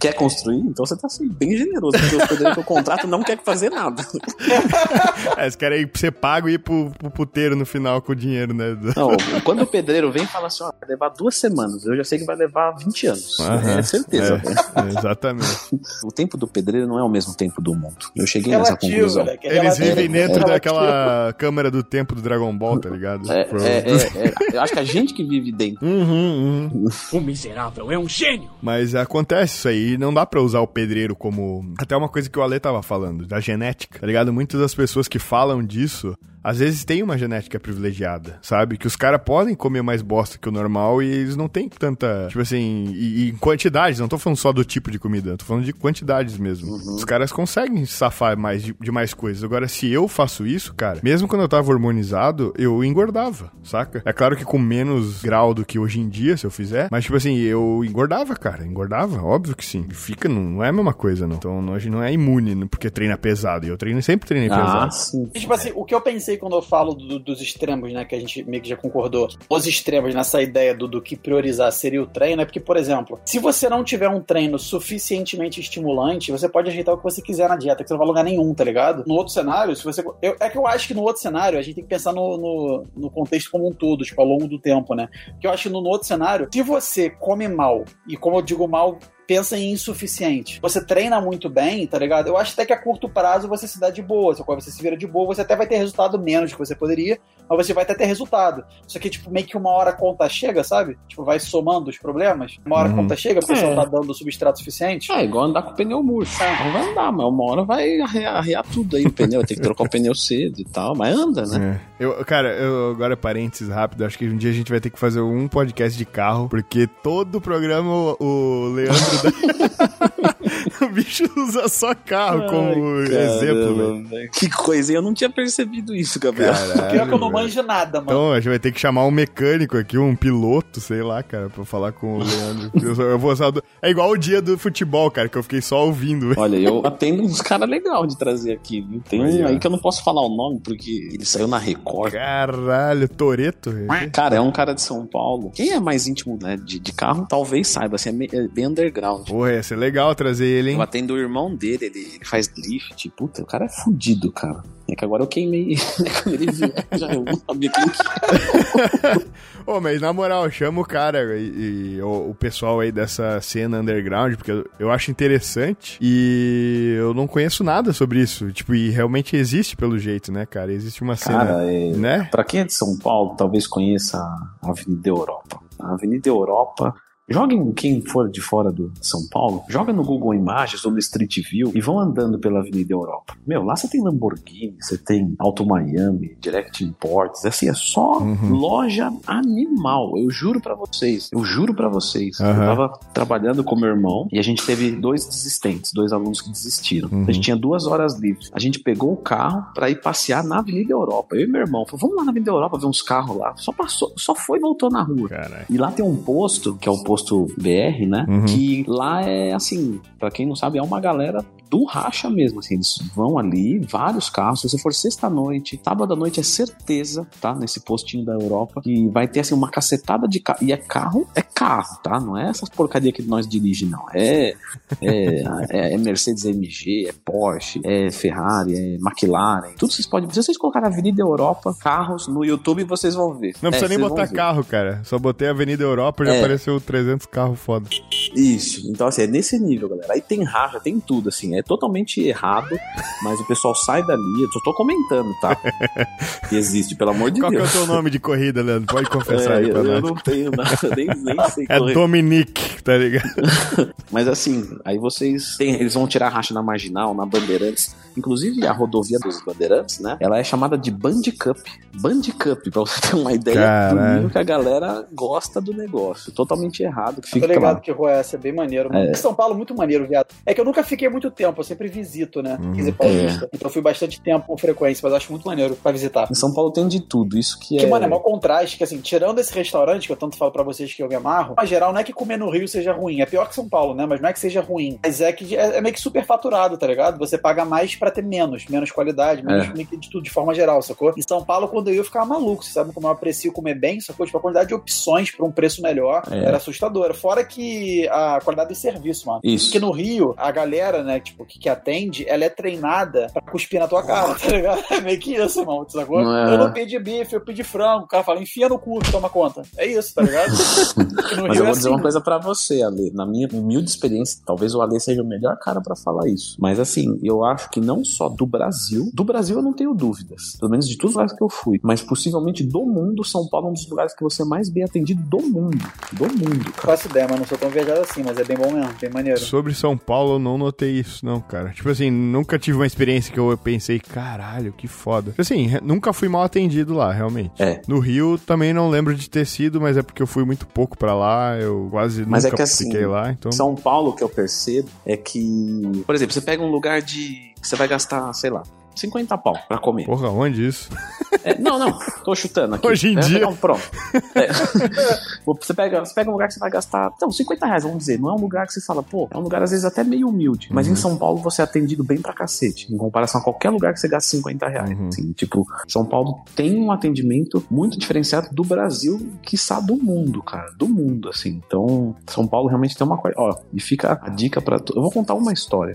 Quer construir? Então você tá sendo bem generoso, o pedreiro que eu contrato não quer fazer nada. é, eles querem ser pago e ir pro, pro puteiro no final com o dinheiro, né? Não, quando o pedreiro vem e fala assim, ó, vai levar duas semanas, eu já sei que vai levar 20 anos. Aham. É certeza. né? É, exatamente. O tempo do pedreiro não é o mesmo tempo do mundo. Eu cheguei nessa Relativo, conclusão. moleque. é Eles vivem dentro É daquela câmera do tempo do Dragon Ball, tá ligado? É, Pro- é, é, é, eu acho que a gente que vive dentro. Uhum, uhum. O miserável é um gênio. Mas acontece isso aí, não dá pra usar o pedreiro como. Até uma coisa que o Ale tava falando, da genética, tá ligado? Muitas das pessoas que falam disso, às vezes têm uma genética privilegiada, sabe? Que os caras podem comer mais bosta que o normal e eles não têm tanta. Tipo assim, e, e em quantidades, não tô falando só do tipo de comida, tô falando de quantidades mesmo. Os caras conseguem safar mais de, de mais coisas. Agora, se eu faço isso, cara, mesmo quando eu tava hormonizado, eu engordava, saca? É claro que com menos grau do que hoje em dia, se eu fizer, mas tipo assim, eu engordava, cara, engordava, óbvio que sim. Fica, não, não é a mesma coisa, não. Então a gente não é imune porque treina pesado. E eu treino, sempre treinei Ah, pesado. sim. E, Tipo assim, o que eu pensei quando eu falo do- dos extremos, né, que a gente meio que já concordou, os extremos nessa ideia do, do que priorizar seria o treino, é porque, por exemplo, se você não tiver um treino suficientemente estimulante, você pode ajeitar o que você quiser na dieta, que você não vai lugar nenhum, tá ligado? No outro cenário, se você. eu- é que eu acho que no outro cenário a gente tem que pensar no, no, no contexto como um todo, tipo, ao longo do tempo, né? Porque eu acho que no, no outro cenário, se você come mal, e como eu digo mal, pensa em insuficiente. Você treina muito bem, tá ligado? Eu acho até que a curto prazo você se dá de boa. Só que Você se vira de boa, você até vai ter resultado menos do que você poderia, mas você vai até ter resultado. Só que, tipo, meio que uma hora a conta chega, sabe? Tipo, vai somando os problemas. Uma hora a Uhum. conta chega, porque você É. não tá dando substrato suficiente. É igual andar com pneu murcho. Não vai andar, mas uma hora vai arrear, arrear tudo aí o pneu. Tem que trocar o pneu cedo e tal, mas anda, né? É. Eu, cara, eu, agora parênteses rápido, acho que um dia a gente vai ter que fazer um podcast de carro, porque todo programa o, o Leandro o bicho usa só carro como exemplo, velho. velho. Que coisa, eu não tinha percebido isso, Gabriel. Pior que eu Caralho, não manjo nada, mano. Então a gente vai ter que chamar um mecânico aqui, um piloto, sei lá, cara, pra falar com o Leandro. Eu, vou só do- É igual o dia do futebol, cara, que eu fiquei só ouvindo. velho. Olha, eu atendo uns caras legais de trazer aqui, viu? Tem Aí, um aí que eu não posso falar o nome, porque ele saiu na Record. Caralho, Toreto. velho. Cara, é um cara de São Paulo. Quem é mais íntimo né, de, de carro, talvez saiba, assim, é é bem underground. Porra, ia ser legal trazer ele, hein? Eu atendo o irmão dele, ele, ele faz drift. Puta, o cara é fudido, cara. É que agora eu queimei né, quando ele vier. Já eu não sabia quem que Ô, mas na moral, chama o cara e, e o, o pessoal aí dessa cena underground, porque eu, eu acho interessante e eu não conheço nada sobre isso. Tipo, e realmente existe pelo jeito, né, cara? Existe uma cena, Cara, é, né? Pra quem é de São Paulo, talvez conheça a Avenida Europa. A Avenida Europa Joguem quem for de fora do São Paulo, joga no Google Imagens ou no Street View e vão andando pela Avenida Europa. Meu, lá você tem Lamborghini, você tem Auto Miami, Direct Imports, assim, é só loja animal. Eu juro pra vocês, eu juro pra vocês. Eu Aham. tava trabalhando com meu irmão e a gente teve dois desistentes, dois alunos que desistiram. A gente tinha duas horas livres. A gente pegou o carro pra ir passear na Avenida Europa. Eu e meu irmão, falou, vamos lá na Avenida Europa ver uns carros lá. Só passou, só foi e voltou na rua. Caralho. E lá tem um posto, que é o posto BR, né? Uhum. Que lá é assim, pra quem não sabe, é uma galera do racha mesmo, assim, eles vão ali, vários carros, se você for sexta-noite, sábado à noite é certeza, tá, nesse postinho da Europa, que vai ter, assim, uma cacetada de carro, e é carro, é carro, tá, não é essas porcaria que nós dirige, não, é, é, é, é Mercedes AMG, é Porsche, é Ferrari, é McLaren, tudo vocês podem, se vocês colocarem Avenida Europa, carros, no YouTube, vocês vão ver. Não É, precisa nem vocês vão botar carro, cara. Só botei Avenida Europa e já É. apareceu 300 carros foda. Isso, então assim, é nesse nível, galera. Aí tem racha, tem tudo, assim, é totalmente errado, mas o pessoal sai dali, eu só tô comentando, tá? Que existe, pelo amor de Qual que é o Deus. teu nome de corrida, Leandro? Pode confessar É, aí pra eu, eu nós. não tenho nada, nem, nem sei É correr. Dominique, tá ligado? Mas assim, aí vocês têm, eles vão tirar racha na Marginal, na Bandeirantes. Inclusive a rodovia dos Bandeirantes, né? Ela é chamada de Band Cup. Band Cup, pra você ter uma ideia do Caralho. nível que a galera gosta do negócio. Totalmente errado. Que Tô fica ligado lá. que rua é essa, é bem maneiro. É. São Paulo, muito maneiro, viado. É que eu nunca fiquei muito tempo, eu sempre visito, né? Quer dizer, paulista. Então eu fui bastante tempo com frequência, mas eu acho muito maneiro pra visitar. Em São Paulo tem de tudo, isso que, Que, é. mano, é maior contraste, que assim, tirando esse restaurante, que eu tanto falo pra vocês que eu me amarro, na geral, não é que comer no Rio seja ruim, é pior que São Paulo, né? Mas não é que seja ruim. Mas é que é, é meio que super faturado, tá ligado? Você paga mais pra ter menos, menos qualidade, menos É. de tudo, de forma geral, sacou? Em São Paulo, quando eu ia, eu ficava maluco, você sabe como eu aprecio comer bem, sacou? Tipo, a quantidade de opções pra um preço melhor É. era assustadora. Fora que a qualidade do serviço, mano. Isso. Porque no Rio, a galera, né, tipo, que, que atende, ela é treinada pra cuspir na tua cara, tá ligado? É meio que isso, irmão, sacou? É. Eu não pedi bife, eu pedi frango. O cara fala, enfia no cu, toma conta. É isso, tá ligado? Mas eu é vou dizer assim. uma coisa pra você, Ale. Na minha humilde experiência, talvez o Ale seja o melhor cara pra falar isso. Mas assim, eu acho que não só do Brasil, do Brasil eu não tenho dúvidas. Pelo menos de todos os lugares que eu fui. Mas possivelmente do mundo, São Paulo é um dos lugares que você é mais bem atendido do mundo. Do mundo, Não cara. faço ideia, mas não sou tão viajado assim, mas é bem bom mesmo, bem maneiro. Sobre São Paulo, eu não notei isso, não, cara. Tipo assim, nunca tive uma experiência que eu pensei, caralho, que foda. Tipo assim, nunca fui mal atendido lá, realmente. É. No Rio, também não lembro de ter sido, mas é porque eu fui muito pouco pra lá, eu quase Mas é nunca que assim, fiquei lá, então... São Paulo, o que eu percebo é que, por exemplo, você pega um lugar de. Você vai gastar, sei lá, 50 pau pra comer. Porra, onde isso? É, não, não, tô chutando aqui. Hoje em É, dia. Pronto. É. você, pega, você pega um lugar que você vai gastar. Não, 50 reais, vamos dizer. Não é um lugar que você fala, pô, é um lugar às vezes até meio humilde. Mas Uhum. em São Paulo você é atendido bem pra cacete. Em comparação a qualquer lugar que você gasta 50 reais. Uhum. Assim, tipo, São Paulo tem um atendimento muito diferenciado do Brasil, que do mundo, cara. Do mundo, assim. Então, São Paulo realmente tem uma coisa. Ó, e fica a dica pra. Eu vou contar uma história.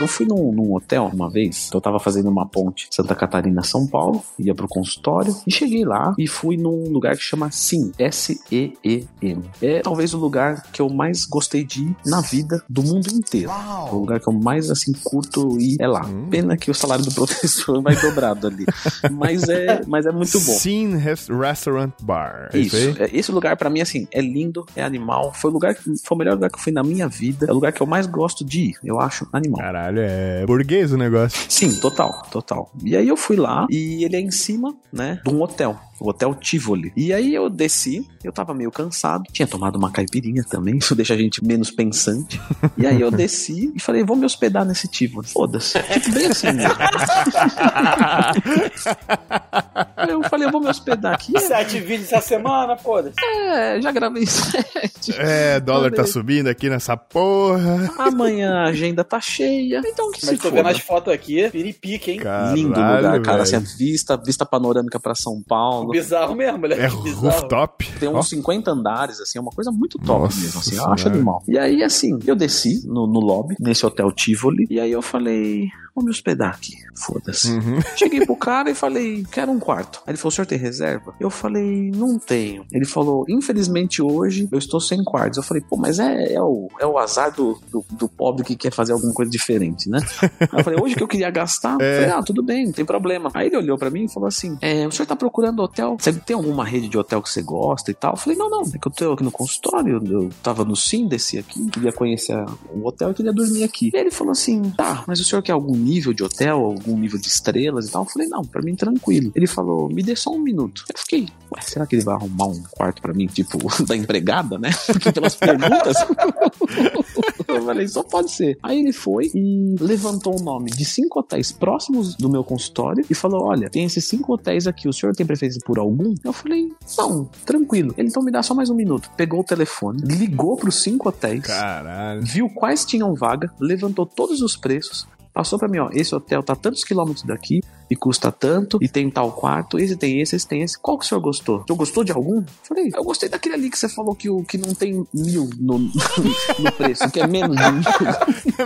Eu fui num, num hotel uma vez, eu tava fazendo uma ponte Santa Catarina São Paulo, ia pro consultório e cheguei lá e fui num lugar que chama SIM, S-E-E-M. É talvez o lugar que eu mais gostei de ir na vida do mundo inteiro. É o lugar que eu mais assim curto ir é lá. Pena que o salário do professor vai dobrado ali, mas é, mas é muito bom. Res- Restaurant Bar. É isso, é, esse lugar pra mim assim é lindo, é animal. Foi o lugar, que- foi o melhor lugar que eu fui na minha vida. É o lugar que eu mais gosto de ir. Eu acho animal. Caralho, é burguês o negócio. Sim, total, total. E aí eu fui lá e ele é em cima, né, de um hotel. O Hotel Tivoli. E aí eu desci, eu tava meio cansado, tinha tomado uma caipirinha também, isso deixa a gente menos pensante. E aí eu desci e falei, vou me hospedar nesse Tivoli. Foda-se. Tipo, bem assim mesmo. eu falei, eu vou me hospedar aqui. Sete vídeos essa semana, foda-se. É, já gravei sete. É, dólar tá Falei. subindo aqui nessa porra. Amanhã a agenda tá cheia. Então que Mas se tô foda. vendo as fotos aqui, piripique, hein? Caralho, Lindo lugar, cara. Assim, vista, vista panorâmica pra São Paulo. Bizarro mesmo, moleque. É bizarro. rooftop. Tem uns 50 andares, assim, é uma coisa muito top Nossa mesmo, assim, eu acho animal. E aí, assim, eu desci no, no lobby, nesse hotel Tivoli, e aí eu falei, vou me hospedar aqui, foda-se. Uhum. Cheguei pro cara e falei, quero um quarto. Aí ele falou, o senhor tem reserva? Eu falei, não tenho. Ele falou, infelizmente hoje eu estou sem quartos. Eu falei, pô, mas é, é, o, é o azar do, do, do pobre que quer fazer alguma coisa diferente, né? Aí eu falei, hoje que eu queria gastar, eu É. falei, ah, tudo bem, não tem problema. Aí ele olhou pra mim e falou assim: é, o senhor tá procurando hotel? Você tem alguma rede de hotel que você gosta e tal? Eu falei, não, não, é que eu tô aqui no consultório, eu tava no Sim, desci aqui, queria conhecer o hotel e queria dormir aqui. E ele falou assim: tá, mas o senhor quer algum nível de hotel, algum nível de estrelas e tal? Eu falei, não, pra mim tranquilo. Ele falou, me dê só um minuto. Eu fiquei, ué, será que ele vai arrumar um quarto pra mim, tipo, da empregada, né? Porque pelas perguntas. Eu falei, só pode ser. Aí ele foi e levantou o nome de cinco hotéis próximos do meu consultório e falou: Olha, tem esses cinco hotéis aqui, o senhor tem preferência por algum? Eu falei, não, tranquilo. Ele então me dá só mais um minuto. Pegou o telefone, ligou pros cinco hotéis, Caralho. viu quais tinham vaga, levantou todos os preços. Passou pra mim, ó, esse hotel tá tantos quilômetros daqui e custa tanto, e tem tal quarto, esse tem esse, esse tem esse. Qual que o senhor gostou? O senhor gostou de algum? Falei, eu gostei daquele ali que você falou que, o, que não tem mil no, no preço, que é menos de mil.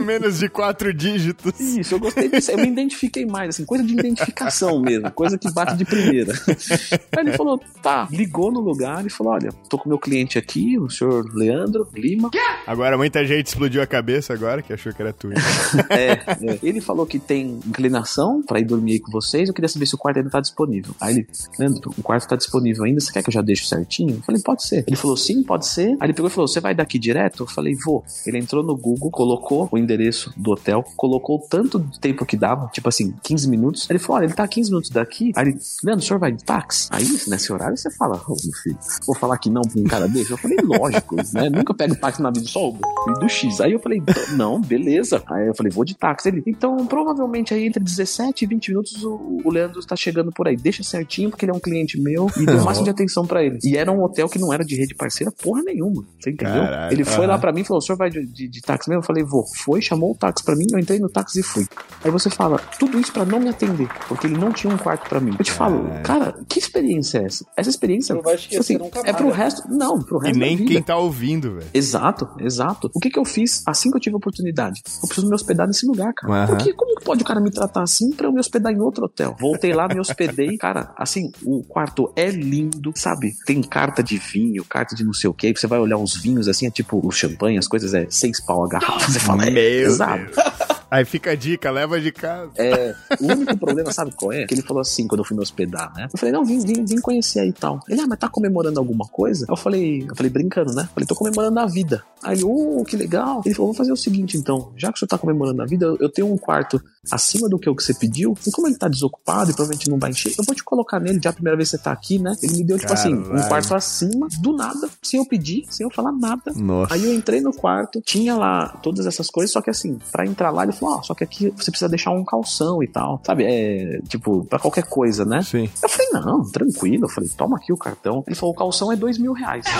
Menos de quatro dígitos. Isso, eu gostei disso. Eu me identifiquei mais, assim, coisa de identificação mesmo, coisa que bate de primeira. Aí ele falou, tá, ligou no lugar e falou: olha, tô com meu cliente aqui, o senhor Leandro Lima. Agora muita gente explodiu a cabeça agora, que achou que era tu. É, é. Ele falou que tem inclinação pra ir dormir com vocês. Eu queria saber se o quarto ainda tá disponível. Aí ele, Leandro, o quarto tá disponível ainda. Você quer que eu já deixe certinho? Eu falei, pode ser. Ele falou, sim, pode ser. Aí ele pegou e falou, você vai daqui direto? Eu falei, vou. Ele entrou no Google, colocou o endereço do hotel, colocou tanto tempo que dava, tipo assim, 15 minutos. Aí ele falou, olha, ele tá a 15 minutos daqui. Aí ele, Leandro, o senhor vai de táxi? Aí, nesse horário, você fala, ô, meu filho, vou falar que não pra um cara desse? Eu falei, lógico, né? Nunca pego táxi na vida, só o do X. Aí eu falei, não, beleza. Aí eu falei, vou de táxi. Ele, então, provavelmente aí entre 17 e 20 minutos o, o Leandro está chegando por aí. Deixa certinho, porque ele é um cliente meu e deu o máximo de atenção pra ele. E era um hotel que não era de rede parceira, porra nenhuma. Você entendeu? Caralho, ele foi lá pra mim e falou: o senhor vai de, de- de táxi mesmo? Eu falei, vou. Foi, chamou o táxi pra mim, eu entrei no táxi e fui. Aí você fala, tudo isso pra não me atender, porque ele não tinha um quarto pra mim. Eu te falo, cara, que experiência é essa? Essa experiência, esquecer assim, é pro resto. Não, pro E resto da nem vida. quem tá ouvindo, velho. Exato, exato. O que que eu fiz assim que eu tive a oportunidade? Eu preciso me hospedar nesse lugar, cara. Aham. Porque como que pode o cara me tratar assim pra eu me hospedar em outro hotel? Voltei lá, me hospedei. Cara, assim, o quarto é lindo, sabe? Tem carta de vinho, carta de não sei o que. Você vai olhar uns vinhos assim, é tipo o champanhe, as coisas é seis pau a garrafa. Você fala, é Meu pesado. Aí fica a dica, leva de casa. É, o único problema, sabe qual é? Que ele falou assim quando eu fui me hospedar, né? Eu falei, não, vim, vim, vim conhecer aí e tal. Ele, ah, mas tá comemorando alguma coisa? Eu falei, eu falei, brincando, né? Eu falei, tô comemorando a vida. Aí ele, oh, que legal. Ele falou, vou fazer o seguinte então, já que o senhor tá comemorando a vida, eu tenho um quarto acima do que o que você pediu, e como ele tá desocupado e provavelmente não vai encher, eu vou te colocar nele, já a primeira vez que você tá aqui, né? Ele me deu, tipo assim, um Caralho. quarto acima, do nada, sem eu pedir, sem eu falar nada. Nossa. Aí eu entrei no quarto, tinha lá todas essas coisas, só que assim, pra entrar lá, ele falou: Ó, só que aqui você precisa deixar um calção e tal. Sabe? É, tipo, pra qualquer coisa, né? Sim. Eu falei, não, tranquilo. Eu falei, toma aqui o cartão. Ele falou, o calção é dois mil reais.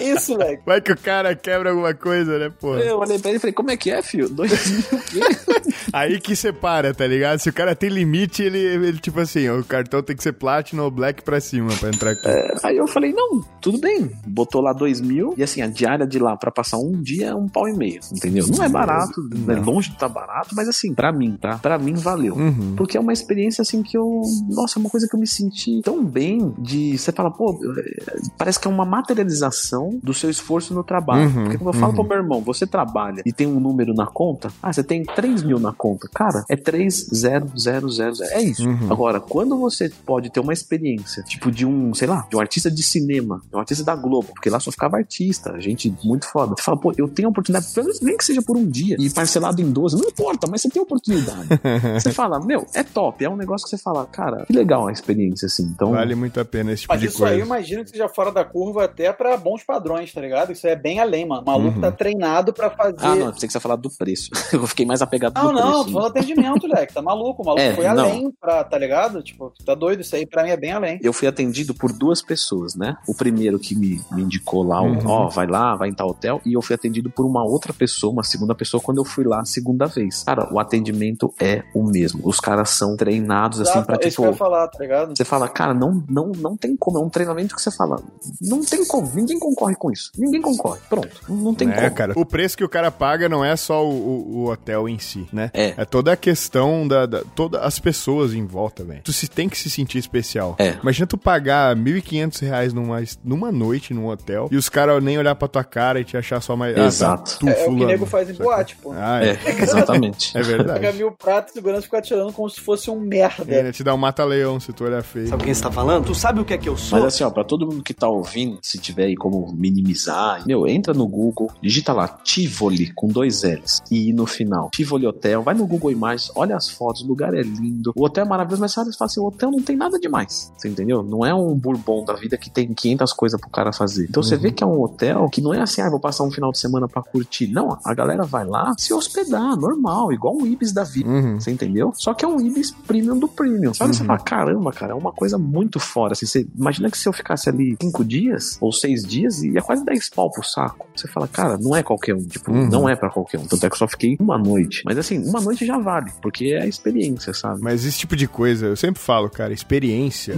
Isso, moleque. Vai que o cara quebra alguma coisa, né, pô? Eu olhei pra ele e falei, como é que é, filho? Dois mil? Aí que separa, tá ligado? Se o cara tem limite, ele, ele tipo assim, o cartão tem que ser Platinum ou Black pra cima pra entrar aqui. Aí eu falei, não, tudo bem. Botou lá dois mil. E assim, a diária de lá pra passar um dia é um pau e meio. Entendeu? Não é barato, é longe de estar barato, mas assim, pra mim, tá? Pra mim valeu. Uhum. Porque é uma experiência assim que eu. Nossa, é uma coisa que eu me senti tão bem de. Você fala, pô, é, parece que é uma materialização do seu esforço no trabalho. Uhum, Porque quando eu falo uhum. pro meu irmão, você trabalha e tem um número na conta, ah, você tem 3 mil na conta. Cara, é 30000. É isso. Uhum. Agora, quando você pode ter uma experiência, tipo de um, sei lá, de um artista de cinema, de um artista da Globo, porque lá só ficava artista, gente muito foda. Você fala, pô, eu tenho a oportunidade, pelo menos nem que seja por um dia, e parcelado em 12, não importa, mas você tem a oportunidade. você fala, meu, é top, é um negócio que você fala, cara, que legal a experiência, assim. Então, Vale muito a pena esse tipo Mas de isso aí eu imagino que seja fora da curva até pra bons padrões, tá ligado? Isso é bem além, mano. O maluco Uhum. tá treinado pra fazer. ah, não, pensei que você ia falar do preço. eu fiquei mais apegado Não, do preço. não, tô falando atendimento, moleque. Tá maluco. O maluco É, foi não. além pra, tá ligado? Tipo, tá doido. Isso aí pra mim é bem além. eu fui atendido por duas pessoas, né? O primeiro que me, me indicou lá, Uhum. ó, vai lá, vai em tal hotel, e eu fui atendido por uma outra pessoa, uma segunda pessoa, quando eu fui lá a segunda vez. Cara, o atendimento é o mesmo. Os caras são treinados, assim, Exato, pra é isso tipo. que eu ia falar, tá ligado? Você fala, cara, não, não, não tem como. É um treinamento que você fala. Não tem como. Ninguém concorre com isso. Ninguém concorre. Pronto. Não tem É, como. cara. O preço que o cara paga não é só o, o- o hotel em si, né? É. toda a questão da, da- todas as pessoas em volta, velho. Tu se tem que se sentir especial. É. Imagina tu pagar 1.500 reais numa, numa noite num hotel e os caras nem olhar pra tua cara e te achar só mais... Exato. tu, É, é o que o nego faz em boate, pô. Ah, é. É, exatamente. É Pega verdade. mil pratos e segurança fica tirando como se fosse um merda. É, né? Te dá um mata-leão se tu olhar feio. Sabe quem está falando? Tu sabe o que é que eu sou? Mas assim, ó, pra todo mundo que tá ouvindo, se tiver aí como minimizar, meu, entra no Google, digita lá Tivoli com dois L's e no final, Tivoli Hotel, vai no Google Imagens, olha as fotos, o lugar é lindo, o hotel é maravilhoso, mas sabe, você fala assim, o hotel não tem nada demais, você entendeu? Não é um bourbon da vida que tem 500 coisas pro cara fazer. Então você vê que é um hotel que não é assim, ah, vou passar um final de semana pra curtir. Não, a galera vai lá se hospedar, normal, igual um Ibis da vida. Uhum. Você entendeu? Só que é um Ibis premium do premium. Sabe? Você fala, caramba, cara, é uma coisa muito fora. Assim, você imagina que se eu ficasse ali cinco dias ou seis dias, ia quase 10 pau pro saco. Você fala, cara, não é qualquer um. Tipo, Uhum. não é pra qualquer um. Tanto é que eu só fiquei uma noite. Mas assim, uma noite já vale, porque é a experiência, sabe? Mas esse tipo de coisa, eu sempre falo, cara, experiência,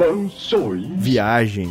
viagem.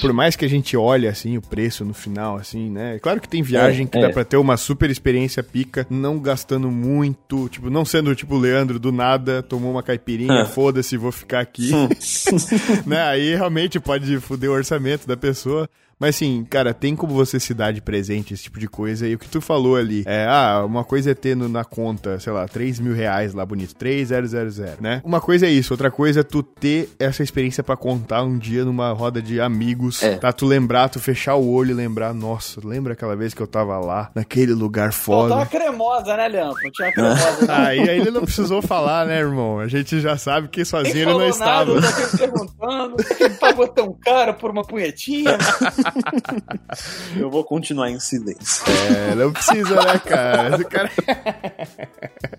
Por mais que a gente olhe assim o preço no final, assim, né? Claro que tem viagem É, que é. dá pra ter uma super experiência pica, não gastando muito, tipo, não sendo tipo o Leandro do nada, tomou uma caipirinha, É. foda-se, vou ficar aqui. né? Aí realmente pode foder o orçamento da pessoa. Mas assim, cara, tem como você se dar de presente esse tipo de coisa. E o que tu falou ali, é, ah, uma coisa é ter no- na conta, sei lá, 3 mil reais lá bonito, 3000, né? Uma coisa é isso, outra coisa é tu ter essa experiência pra contar um dia numa roda de amigos, É. tá? Tu lembrar, tu fechar o olho e lembrar, nossa, lembra aquela vez que eu tava lá, naquele lugar Faltava foda. cremosa, né, Leandro? Tinha cremosa. não. Aí, aí ele não precisou falar, né, irmão? A gente já sabe que sozinho ele não falou estava. nada, eu tô aqui perguntando. Por que pagou tão caro por uma punhetinha? Eu vou continuar em silêncio. É, não precisa, né, cara? Esse cara...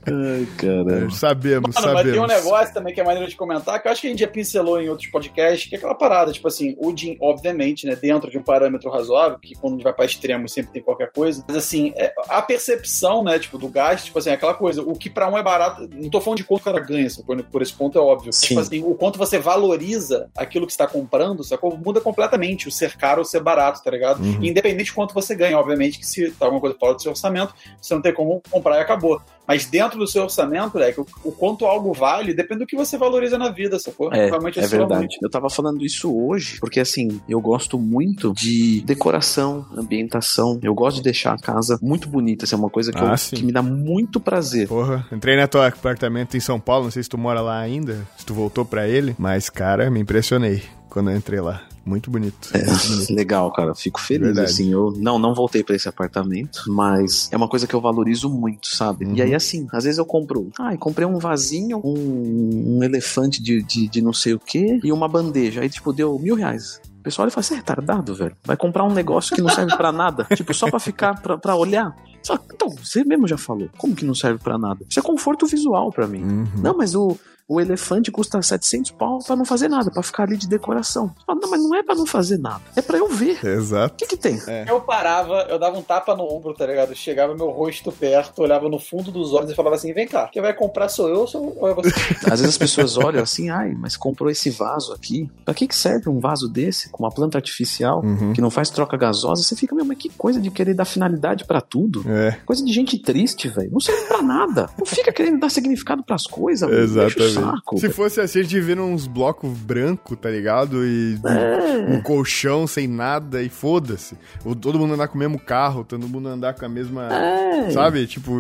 Ai, caramba. Sabemos, Mano, mas tem um sabemos. negócio também que é maneiro de comentar, que eu acho que a gente já pincelou em outros podcasts, que é aquela parada, tipo assim, o din, obviamente, né, dentro de um parâmetro razoável, que quando a gente vai pra extremo sempre tem qualquer coisa, mas assim, é, a percepção, né, tipo, do gasto, tipo assim, é aquela coisa, o que pra um é barato, não tô falando de quanto o cara ganha, sacou? por esse ponto é óbvio. Sim. Tipo assim, o quanto você valoriza aquilo que você tá comprando, sacou? Muda completamente o ser caro ou ser barato, tá ligado? Uhum. Independente de quanto você ganha, obviamente que se tá alguma coisa fora do seu orçamento, você não tem como comprar e acabou. Mas dentro do seu orçamento, é o, o quanto algo vale depende do que você valoriza na vida, sacou? É, Realmente é oscila verdade. Eu tava falando isso hoje, porque assim, eu gosto muito de decoração, ambientação. Eu gosto de deixar a casa muito bonita. Isso é uma coisa que, Ah, eu- que me dá muito prazer. Porra, entrei na tua apartamento em São Paulo, não sei se tu mora lá ainda, se tu voltou pra ele, mas, cara, me impressionei quando eu entrei lá. Muito bonito. É, Muito bonito. legal, cara. Fico feliz, Verdade. assim. Eu não, não voltei pra esse apartamento, mas é uma coisa que eu valorizo muito, sabe? Uhum. E aí, assim, às vezes eu compro. Ai, comprei um vasinho, um, um elefante de, de, de não sei o quê e uma bandeja. Aí, tipo, deu mil reais. O pessoal olha e fala, você é retardado, velho. Vai comprar um negócio que não serve pra nada. tipo, só pra ficar, pra, pra olhar. Só, então, você mesmo já falou. Como que não serve pra nada? Isso é conforto visual pra mim. Uhum. Não, mas o, o elefante custa 700 pau pra não fazer nada, pra ficar ali de decoração. Fala, não, mas não é pra não fazer nada. É pra eu ver. O Exato. que que tem? Eu parava, eu dava um tapa no ombro, tá ligado? Chegava meu rosto perto, olhava no fundo dos olhos e falava assim: vem cá, quem vai comprar sou eu ou sou- ou é você? Às vezes as pessoas olham assim, ai, mas comprou esse vaso aqui. Pra que que serve um vaso desse com uma planta artificial Uhum. que não faz troca gasosa? Você fica, meu, mas que coisa de querer dar finalidade pra tudo. É, Coisa de gente triste, velho. Não serve pra nada. Não fica querendo dar significado pras coisas, mano. Deixa o exatamente. Saco. Se fosse assim, a gente vendo uns blocos branco, tá ligado? E É. um colchão sem nada e foda-se. Ou Todo mundo andar com o mesmo carro, todo mundo andar com a mesma. É. Sabe? Tipo,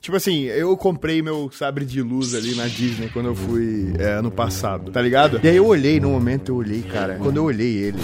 tipo assim, eu comprei meu sabre de luz ali na Disney quando eu fui é, ano passado, tá ligado? E aí eu olhei, no momento eu olhei, cara. Quando eu olhei ele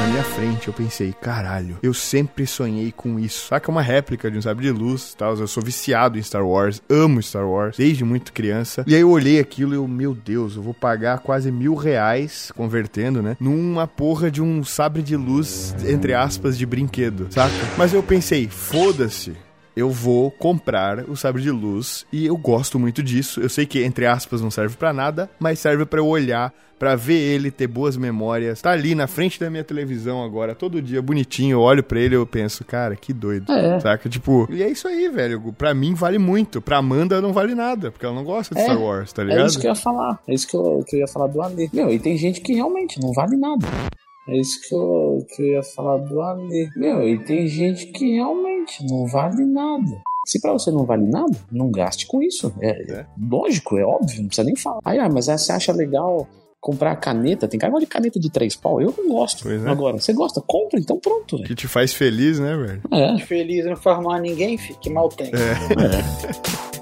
na minha frente, eu pensei, caralho, eu sempre sonhei com isso. Saca uma réplica de um sabre de luz, tal. Eu sou viciado em Star Wars, amo Star Wars, desde muito criança. E aí eu olhei aquilo e eu, meu Deus, eu vou pagar quase mil reais, convertendo, né? Numa porra de um sabre de luz, entre aspas, de brinquedo, saca? Mas eu pensei, foda-se. Eu vou comprar o sabre de luz e eu gosto muito disso. Eu sei que, entre aspas, não serve pra nada, mas serve pra eu olhar, pra ver ele, ter boas memórias. Tá ali na frente da minha televisão agora, todo dia, bonitinho. Eu olho pra ele e eu penso, cara, que doido. É. Saca? Tipo, e é isso aí, velho. Pra mim vale muito. Pra Amanda não vale nada, porque ela não gosta de É, Star Wars, tá ligado? É isso que eu ia falar. É isso que eu, que eu ia falar do Ale. Meu, e tem gente que realmente não vale nada. É isso que eu, que eu ia falar do Ale. Meu, e tem gente que realmente não vale nada. Se pra você não vale nada, não gaste com isso. É, É. lógico, é óbvio, não precisa nem falar. Aí, ah, mas aí você acha legal comprar caneta? Tem cara de caneta de três pau. Eu não gosto. Pois é. Agora, você gosta? Compra, então pronto. Que te faz feliz, né, velho? É. Feliz não faz mal a ninguém, que mal tem.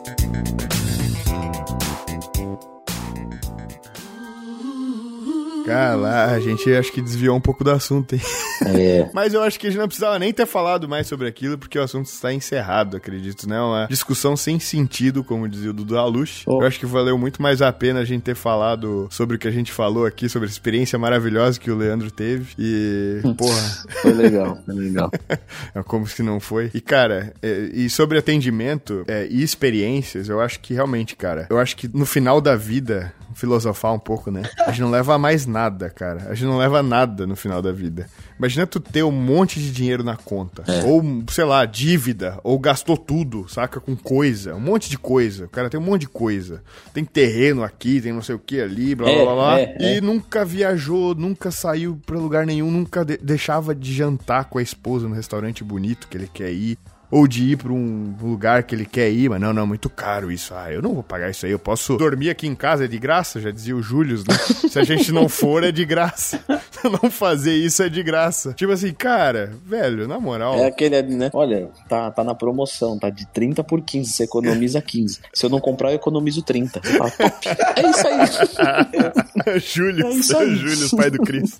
Cara, lá, a gente acho que desviou um pouco do assunto, hein? É. Mas eu acho que a gente não precisava nem ter falado mais sobre aquilo, porque o assunto está encerrado, acredito, né? Uma discussão sem sentido, como dizia o Dudu Alush. Oh. Eu acho que valeu muito mais a pena a gente ter falado sobre o que a gente falou aqui, sobre a experiência maravilhosa que o Leandro teve. E, porra, Foi legal, foi legal. é como se não foi. E, cara, é, e sobre atendimento é, e experiências, eu acho que realmente, cara, eu acho que no final da vida, filosofar um pouco, né? A gente não leva mais nada, cara. A gente não leva nada no final da vida. Imagina tu ter um monte de dinheiro na conta. Ou, sei lá, dívida. Ou gastou tudo, saca? Com coisa. Um monte de coisa. O cara tem um monte de coisa. Tem terreno aqui, tem não sei o que ali, blá blá É, blá blá. é, e é. nunca viajou, nunca saiu pra lugar nenhum, nunca de- deixava de jantar com a esposa no restaurante bonito que ele quer ir. Ou de ir pra um lugar que ele quer ir, mas não, não, muito caro isso. Ah, eu não vou pagar isso aí. Eu posso dormir aqui em casa, é de graça, já dizia o Július, né? Se a gente não for, é de graça. Se eu não fazer isso, é de graça. Tipo assim, cara, velho, na moral. É aquele ali, né? Olha, tá, tá na promoção, tá de 30 por 15, você economiza 15. Se eu não comprar, eu economizo 30. Você fala, top. É isso aí. Július, É isso aí. Július, pai do Cris.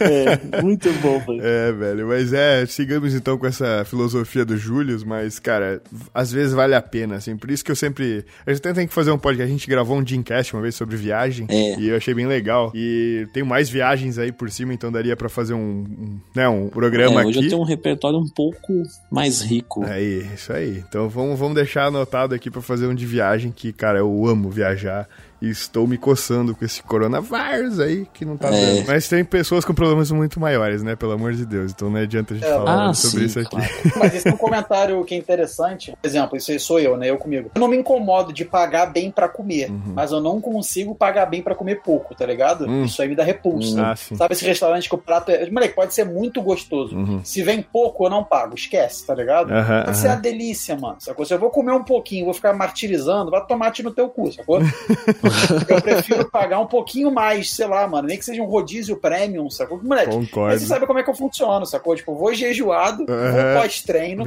É, muito bom, velho. É, velho, mas é, sigamos então com essa filosofia do Július, mas, cara, às vezes vale a pena, assim, por isso que eu sempre. A gente até tem que fazer um podcast, a gente gravou um Dreamcast uma vez sobre viagem, É. e eu achei bem legal. E tem mais viagens aí por cima, então daria pra fazer um, um, né, um programa É, hoje aqui. eu tenho um repertório um pouco mais rico. Aí, isso aí. Então vamos, vamos deixar anotado aqui pra fazer um de viagem que, cara, eu amo viajar. E estou me coçando com esse coronavírus aí que não tá É. dando. Mas tem pessoas com problemas muito maiores, né? Pelo amor de Deus. Então não adianta a gente É, falar ah, sobre sim, isso aqui. claro. Mas esse é um comentário que é interessante. Por exemplo, isso aí sou eu, né? Eu comigo. Eu não me incomodo de pagar bem pra comer, mas eu não consigo pagar bem pra comer pouco, tá ligado? Uhum. Hum. Isso aí me dá repulsa. Ah, sim. Sabe esse restaurante que o prato é. Moleque, pode ser muito gostoso. Uhum. Se vem pouco, eu não pago. Esquece, tá ligado? Aham, Pode ser uma delícia, mano. Sacou? Se eu vou comer um pouquinho, vou ficar martirizando, vai tomate no teu cu, sacou? eu prefiro pagar um pouquinho mais, sei lá, mano. Nem que seja um rodízio premium, sacou? Moleque, Concordo. mas você sabe como é que eu funciono, sacou? Tipo, vou jejuado, Aham. vou pós-treino.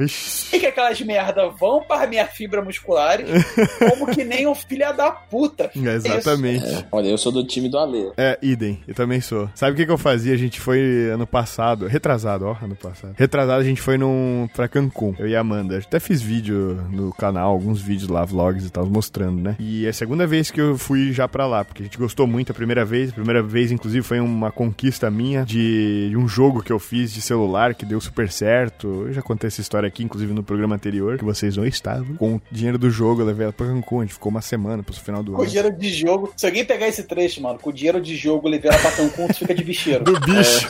E que aquelas merda vão para minhas fibras musculares, como que nem um filho da puta. É, exatamente. É, olha, eu sou do time do Ale. É, idem, eu também sou. Sabe o que, que eu fazia? A gente foi ano passado, retrasado, ó, ano passado. Retrasado a gente foi num, pra Cancún, eu e a Amanda. Eu até fiz vídeo no canal, alguns vídeos lá, vlogs e tal, mostrando, né? E é a segunda vez que eu fui já pra lá, porque a gente gostou muito a primeira vez. A primeira vez, inclusive, foi uma conquista minha de, de um jogo que eu fiz de celular que deu super certo. Eu já contei essa história aqui, inclusive no programa anterior, que vocês não estavam. Com o dinheiro do jogo, eu levei ela pra Cancún. A gente ficou uma semana pro final do Com ano. dinheiro de jogo. Se alguém pegar esse trecho, mano, com dinheiro de jogo, levei ela pra Cancún, tu fica de bicheiro. Do bicho.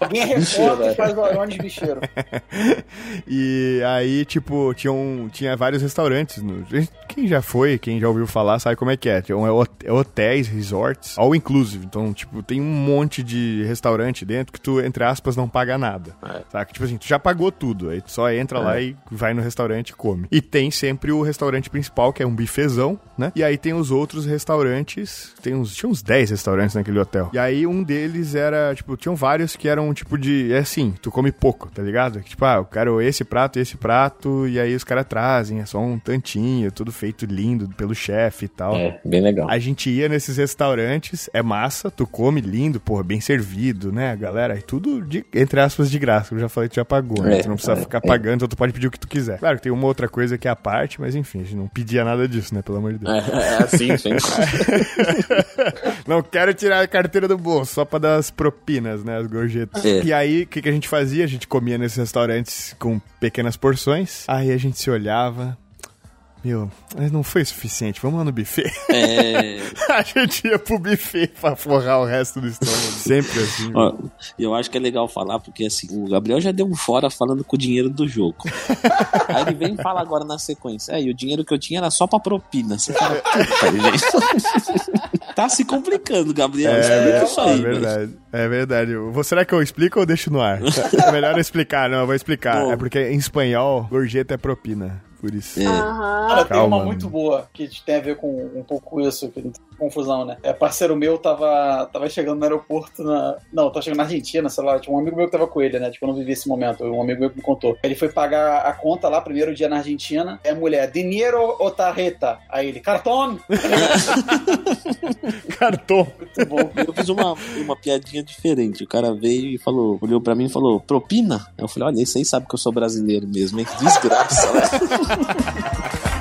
Alguém Bicheiro, recorta e faz o de bicheiro. E aí, tipo, tinha, um, tinha vários restaurantes. no- quem já foi, quem já ouviu falar, sabe como é que é. Um, hot- hotéis, resorts, all inclusive. Então, tipo, tem um monte de restaurante dentro que tu, entre aspas, não paga nada. Saca? Tipo assim, tu já pagou tudo. Aí tu só entra lá e vai no restaurante e come. E tem sempre o restaurante principal, que é um bifezão, né? E aí tem os outros restaurantes. Tem uns, tinha uns 10 restaurantes naquele hotel. E aí um deles era, tipo, tinham vários que eram tipo de. É assim, tu come pouco, tá ligado? Tipo, ah, eu quero esse prato, esse prato, e aí os caras trazem, é só um tantinho, tudo feito lindo pelo chefe e tal. É, bem legal. A gente ia nesses restaurantes, é massa, tu come lindo, porra, bem servido, né, galera? E tudo, de, entre aspas, de graça. Eu já falei que tu já pagou, né? É, tu não precisa é, ficar é. pagando, então tu pode pedir o que tu quiser. Claro que tem uma outra coisa que é a parte, mas enfim, a gente não pedia nada disso, né? Pelo amor de Deus. É, é assim, sim. Não quero tirar a carteira do bolso, só pra dar as propinas, né? As gorjetas. É. E aí, o que, que a gente fazia? A gente comia nesses restaurantes com pequenas porções. Aí a gente se olhava. Meu, mas não foi suficiente. Vamos lá no buffet. É, a gente ia pro buffet pra forrar o resto do estômago. Sempre assim. ó, eu acho que é legal falar, porque assim, o Gabriel já deu um fora falando com o dinheiro do jogo. Aí ele vem e fala agora na sequência. É, e o dinheiro que eu tinha era só pra propina. Você fala, puta, gente. tá se complicando, Gabriel. Explica isso É, aí, é verdade. É verdade. Será que eu explico ou deixo no ar? É melhor eu explicar, não, eu vou explicar. Bom. É porque em espanhol, gorjeta é propina. Por isso. É. Cara, tem Calma, uma muito boa que tem a ver com um pouco isso, que confusão, né? É, parceiro meu tava, tava chegando no aeroporto na. Não, tava chegando na Argentina, sei lá. Tinha um amigo meu que tava com ele, né? Tipo, eu não vivi esse momento. Um amigo meu que me contou. Ele foi pagar a conta lá, primeiro dia na Argentina. É a mulher, dinheiro ou tarjeta? Aí ele, cartão! Cartão. Muito bom. Eu fiz uma, uma piadinha diferente. O cara veio e falou, olhou pra mim e falou, propina? Eu falei, olha, esse aí sabe que eu sou brasileiro mesmo, hein? Que desgraça, né?